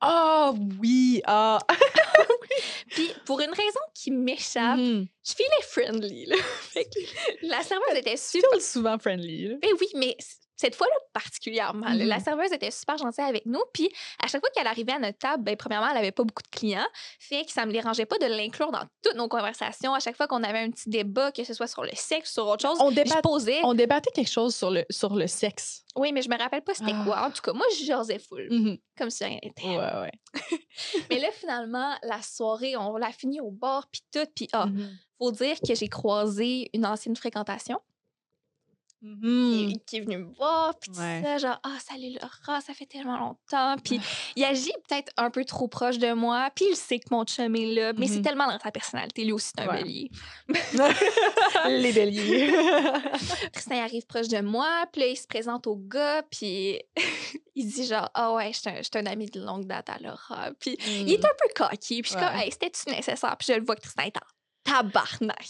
S1: Ah oui! Ah!
S2: Puis pour une raison qui m'échappe,
S1: Mhm.
S2: je filais friendly. Là. La serveuse était super.
S1: Souvent friendly. là.
S2: Ben oui, mais cette fois-là particulièrement, la
S1: Mhm.
S2: serveuse était super gentille avec nous. Puis à chaque fois qu'elle arrivait à notre table, ben, premièrement, elle avait pas beaucoup de clients. Fait que ça me dérangeait pas de l'inclure dans toutes nos conversations. À chaque fois qu'on avait un petit débat, que ce soit sur le sexe, sur autre chose,
S1: On débat-
S2: posais.
S1: On débattait quelque chose sur le, sur le sexe.
S2: Oui, mais je me rappelle pas c'était
S1: Ah.
S2: quoi. En tout cas, moi, je jasais full,
S1: Mhm.
S2: comme si rien n'était.
S1: Ouais, ouais.
S2: Mais là, finalement, la soirée, on l'a fini au bar, puis tout. Puis ah,
S1: Mhm.
S2: faut dire que j'ai croisé une ancienne fréquentation.
S1: Mhm.
S2: qui, qui est venu me voir, puis tout
S1: Ouais.
S2: ça, genre, ah, salut Laura, ça fait tellement longtemps. Puis il agit peut-être un peu trop proche de moi, puis il sait que mon chum est là, mais c'est
S1: Mhm.
S2: tellement dans sa personnalité. Lui aussi, c'est un
S1: Ouais.
S2: bélier.
S1: Les béliers.
S2: Tristan il arrive proche de moi, puis là, il se présente au gars, puis il dit genre, ah ouais, je suis un, un ami de longue date à Laura. Puis il est un peu coquille, puis je suis comme,
S1: Mm.
S2: Hey, c'était-tu nécessaire? Puis je le vois que Tristan est en tabarnak.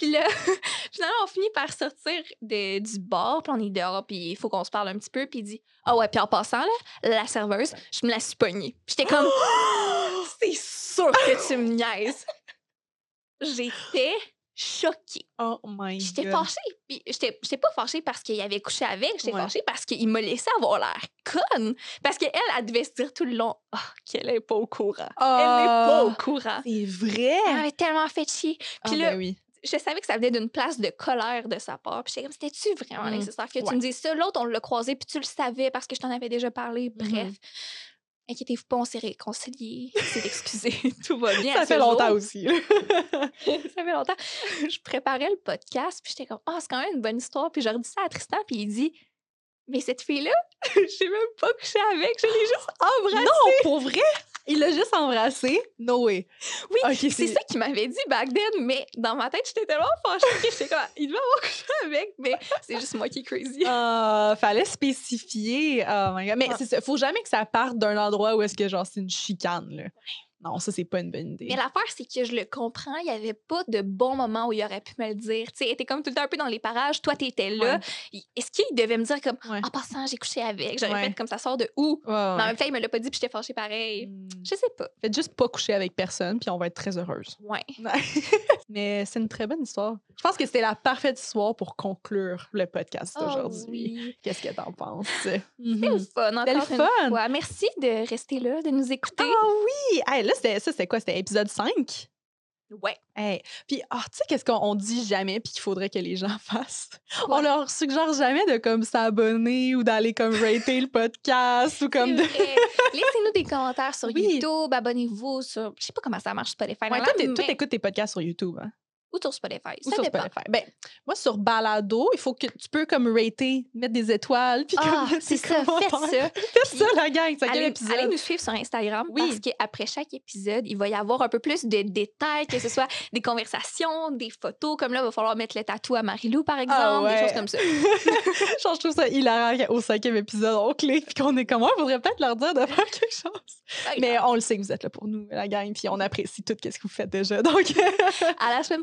S2: Puis là, finalement, on finit par sortir de- du bar, puis on est dehors, puis il faut qu'on se parle un petit peu, puis il dit, ah ouais, puis en passant, là, la serveuse, je me la suis pognée. Puis j'étais comme, c'est sûr que tu me niaises. J'étais choquée.
S1: Oh my
S2: J'étais fâchée. Puis j'étais pas fâchée parce qu'il avait couché avec, j'étais
S1: Ouais.
S2: fâchée parce qu'il m'a laissé avoir l'air conne. Parce qu'elle, elle devait se dire tout le long Ah, qu'elle est pas au courant. Elle n'est pas au
S1: Ah,
S2: courant.
S1: C'est vrai?
S2: Elle m'avait tellement fait chier.
S1: Ah,
S2: Puis là,
S1: ben oui.
S2: Je savais que ça venait d'une place de colère de sa part. Puis j'étais comme, c'était-tu vraiment
S1: Mm.
S2: nécessaire? Que tu me dises ça? L'autre, on l'a croisé, puis tu le savais parce que je t'en avais déjà parlé. Bref. Inquiétez-vous pas, on s'est réconciliés. C'est excusé. Tout va bien.
S1: Ça fait longtemps
S2: jour.
S1: aussi.
S2: ça fait longtemps. Je préparais le podcast, puis j'étais comme, ah, c'est quand même une bonne histoire. Puis je redis ça à Tristan, puis il dit, mais cette fille-là, j'ai même pas couché avec, je l'ai juste embrassée.
S1: non, pour vrai? Il l'a juste embrassé? No way.
S2: Oui, c'est ça qu'il m'avait dit back then, mais dans ma tête, j'étais tellement fâchée que j'étais comme, il devait avoir couché avec, mais c'est juste moi qui est crazy.
S1: Ah, fallait spécifier. Oh my God. Mais
S2: Ouais.
S1: c'est ça. Faut jamais que ça parte d'un endroit où est-ce que, genre, c'est une chicane, là. Non, ça, c'est pas une bonne idée.
S2: Mais l'affaire, c'est que je le comprends, il n'y avait pas de bon moment où il aurait pu me le dire. Tu sais, était comme tout le temps un peu dans les parages, toi, t'étais là.
S1: Ouais.
S2: Est-ce qu'il devait me dire comme,
S1: Ouais.
S2: en passant, j'ai couché avec, j'aurais
S1: Ouais.
S2: fait comme ça sort de où? Mais en même temps, il me l'a pas dit, puis j'étais fâchée pareil.
S1: Hmm.
S2: Je sais pas.
S1: Faites juste pas coucher avec personne, puis on va être très heureuse.
S2: Ouais.
S1: Mais c'est une très bonne histoire. Je pense que c'était la parfaite histoire pour conclure le podcast
S2: Oh
S1: d'aujourd'hui.
S2: oui.
S1: Qu'est-ce que t'en penses?
S2: C'était le fun, encore
S1: le
S2: une
S1: fun.
S2: fois. Merci de rester là, de nous écouter.
S1: Ah oui! Hey, là, c'était, ça, c'était quoi? C'était épisode 5?
S2: Ouais.
S1: Hey. Puis, ah, tu sais, qu'est-ce qu'on on dit jamais puis qu'il faudrait que les gens fassent? On leur suggère jamais de comme s'abonner ou d'aller comme rater le podcast ou comme de.
S2: Laissez-nous des commentaires sur
S1: Oui.
S2: YouTube, abonnez-vous sur. Je sais pas comment ça marche Spotify.
S1: Ouais, toi,
S2: mais-
S1: t'écoutes tes podcasts sur YouTube, hein?
S2: Ou sur Spotify.
S1: Ou
S2: ça
S1: sur
S2: dépend.
S1: Spotify. Ben, moi, sur Balado, il faut que tu peux comme rater, mettre des étoiles. Puis
S2: Ah, c'est ça, faites ça.
S1: Faites ça, la gang. Quel
S2: Allez,
S1: épisode?
S2: allez nous suivre sur Instagram
S1: Oui.
S2: parce qu'après chaque épisode, il va y avoir un peu plus de détails, que ce soit des conversations, des photos. Comme là, il va falloir mettre le tatou à Marilou, par exemple,
S1: Ah ouais.
S2: des choses comme ça.
S1: Je trouve ça hilarant qu'au cinquième épisode, on clique puis qu'on est comme, il faudrait peut-être leur dire de faire quelque chose. Mais on le sait que vous êtes là pour nous, la gang, puis on apprécie tout ce que vous faites déjà. Donc,
S2: à la semaine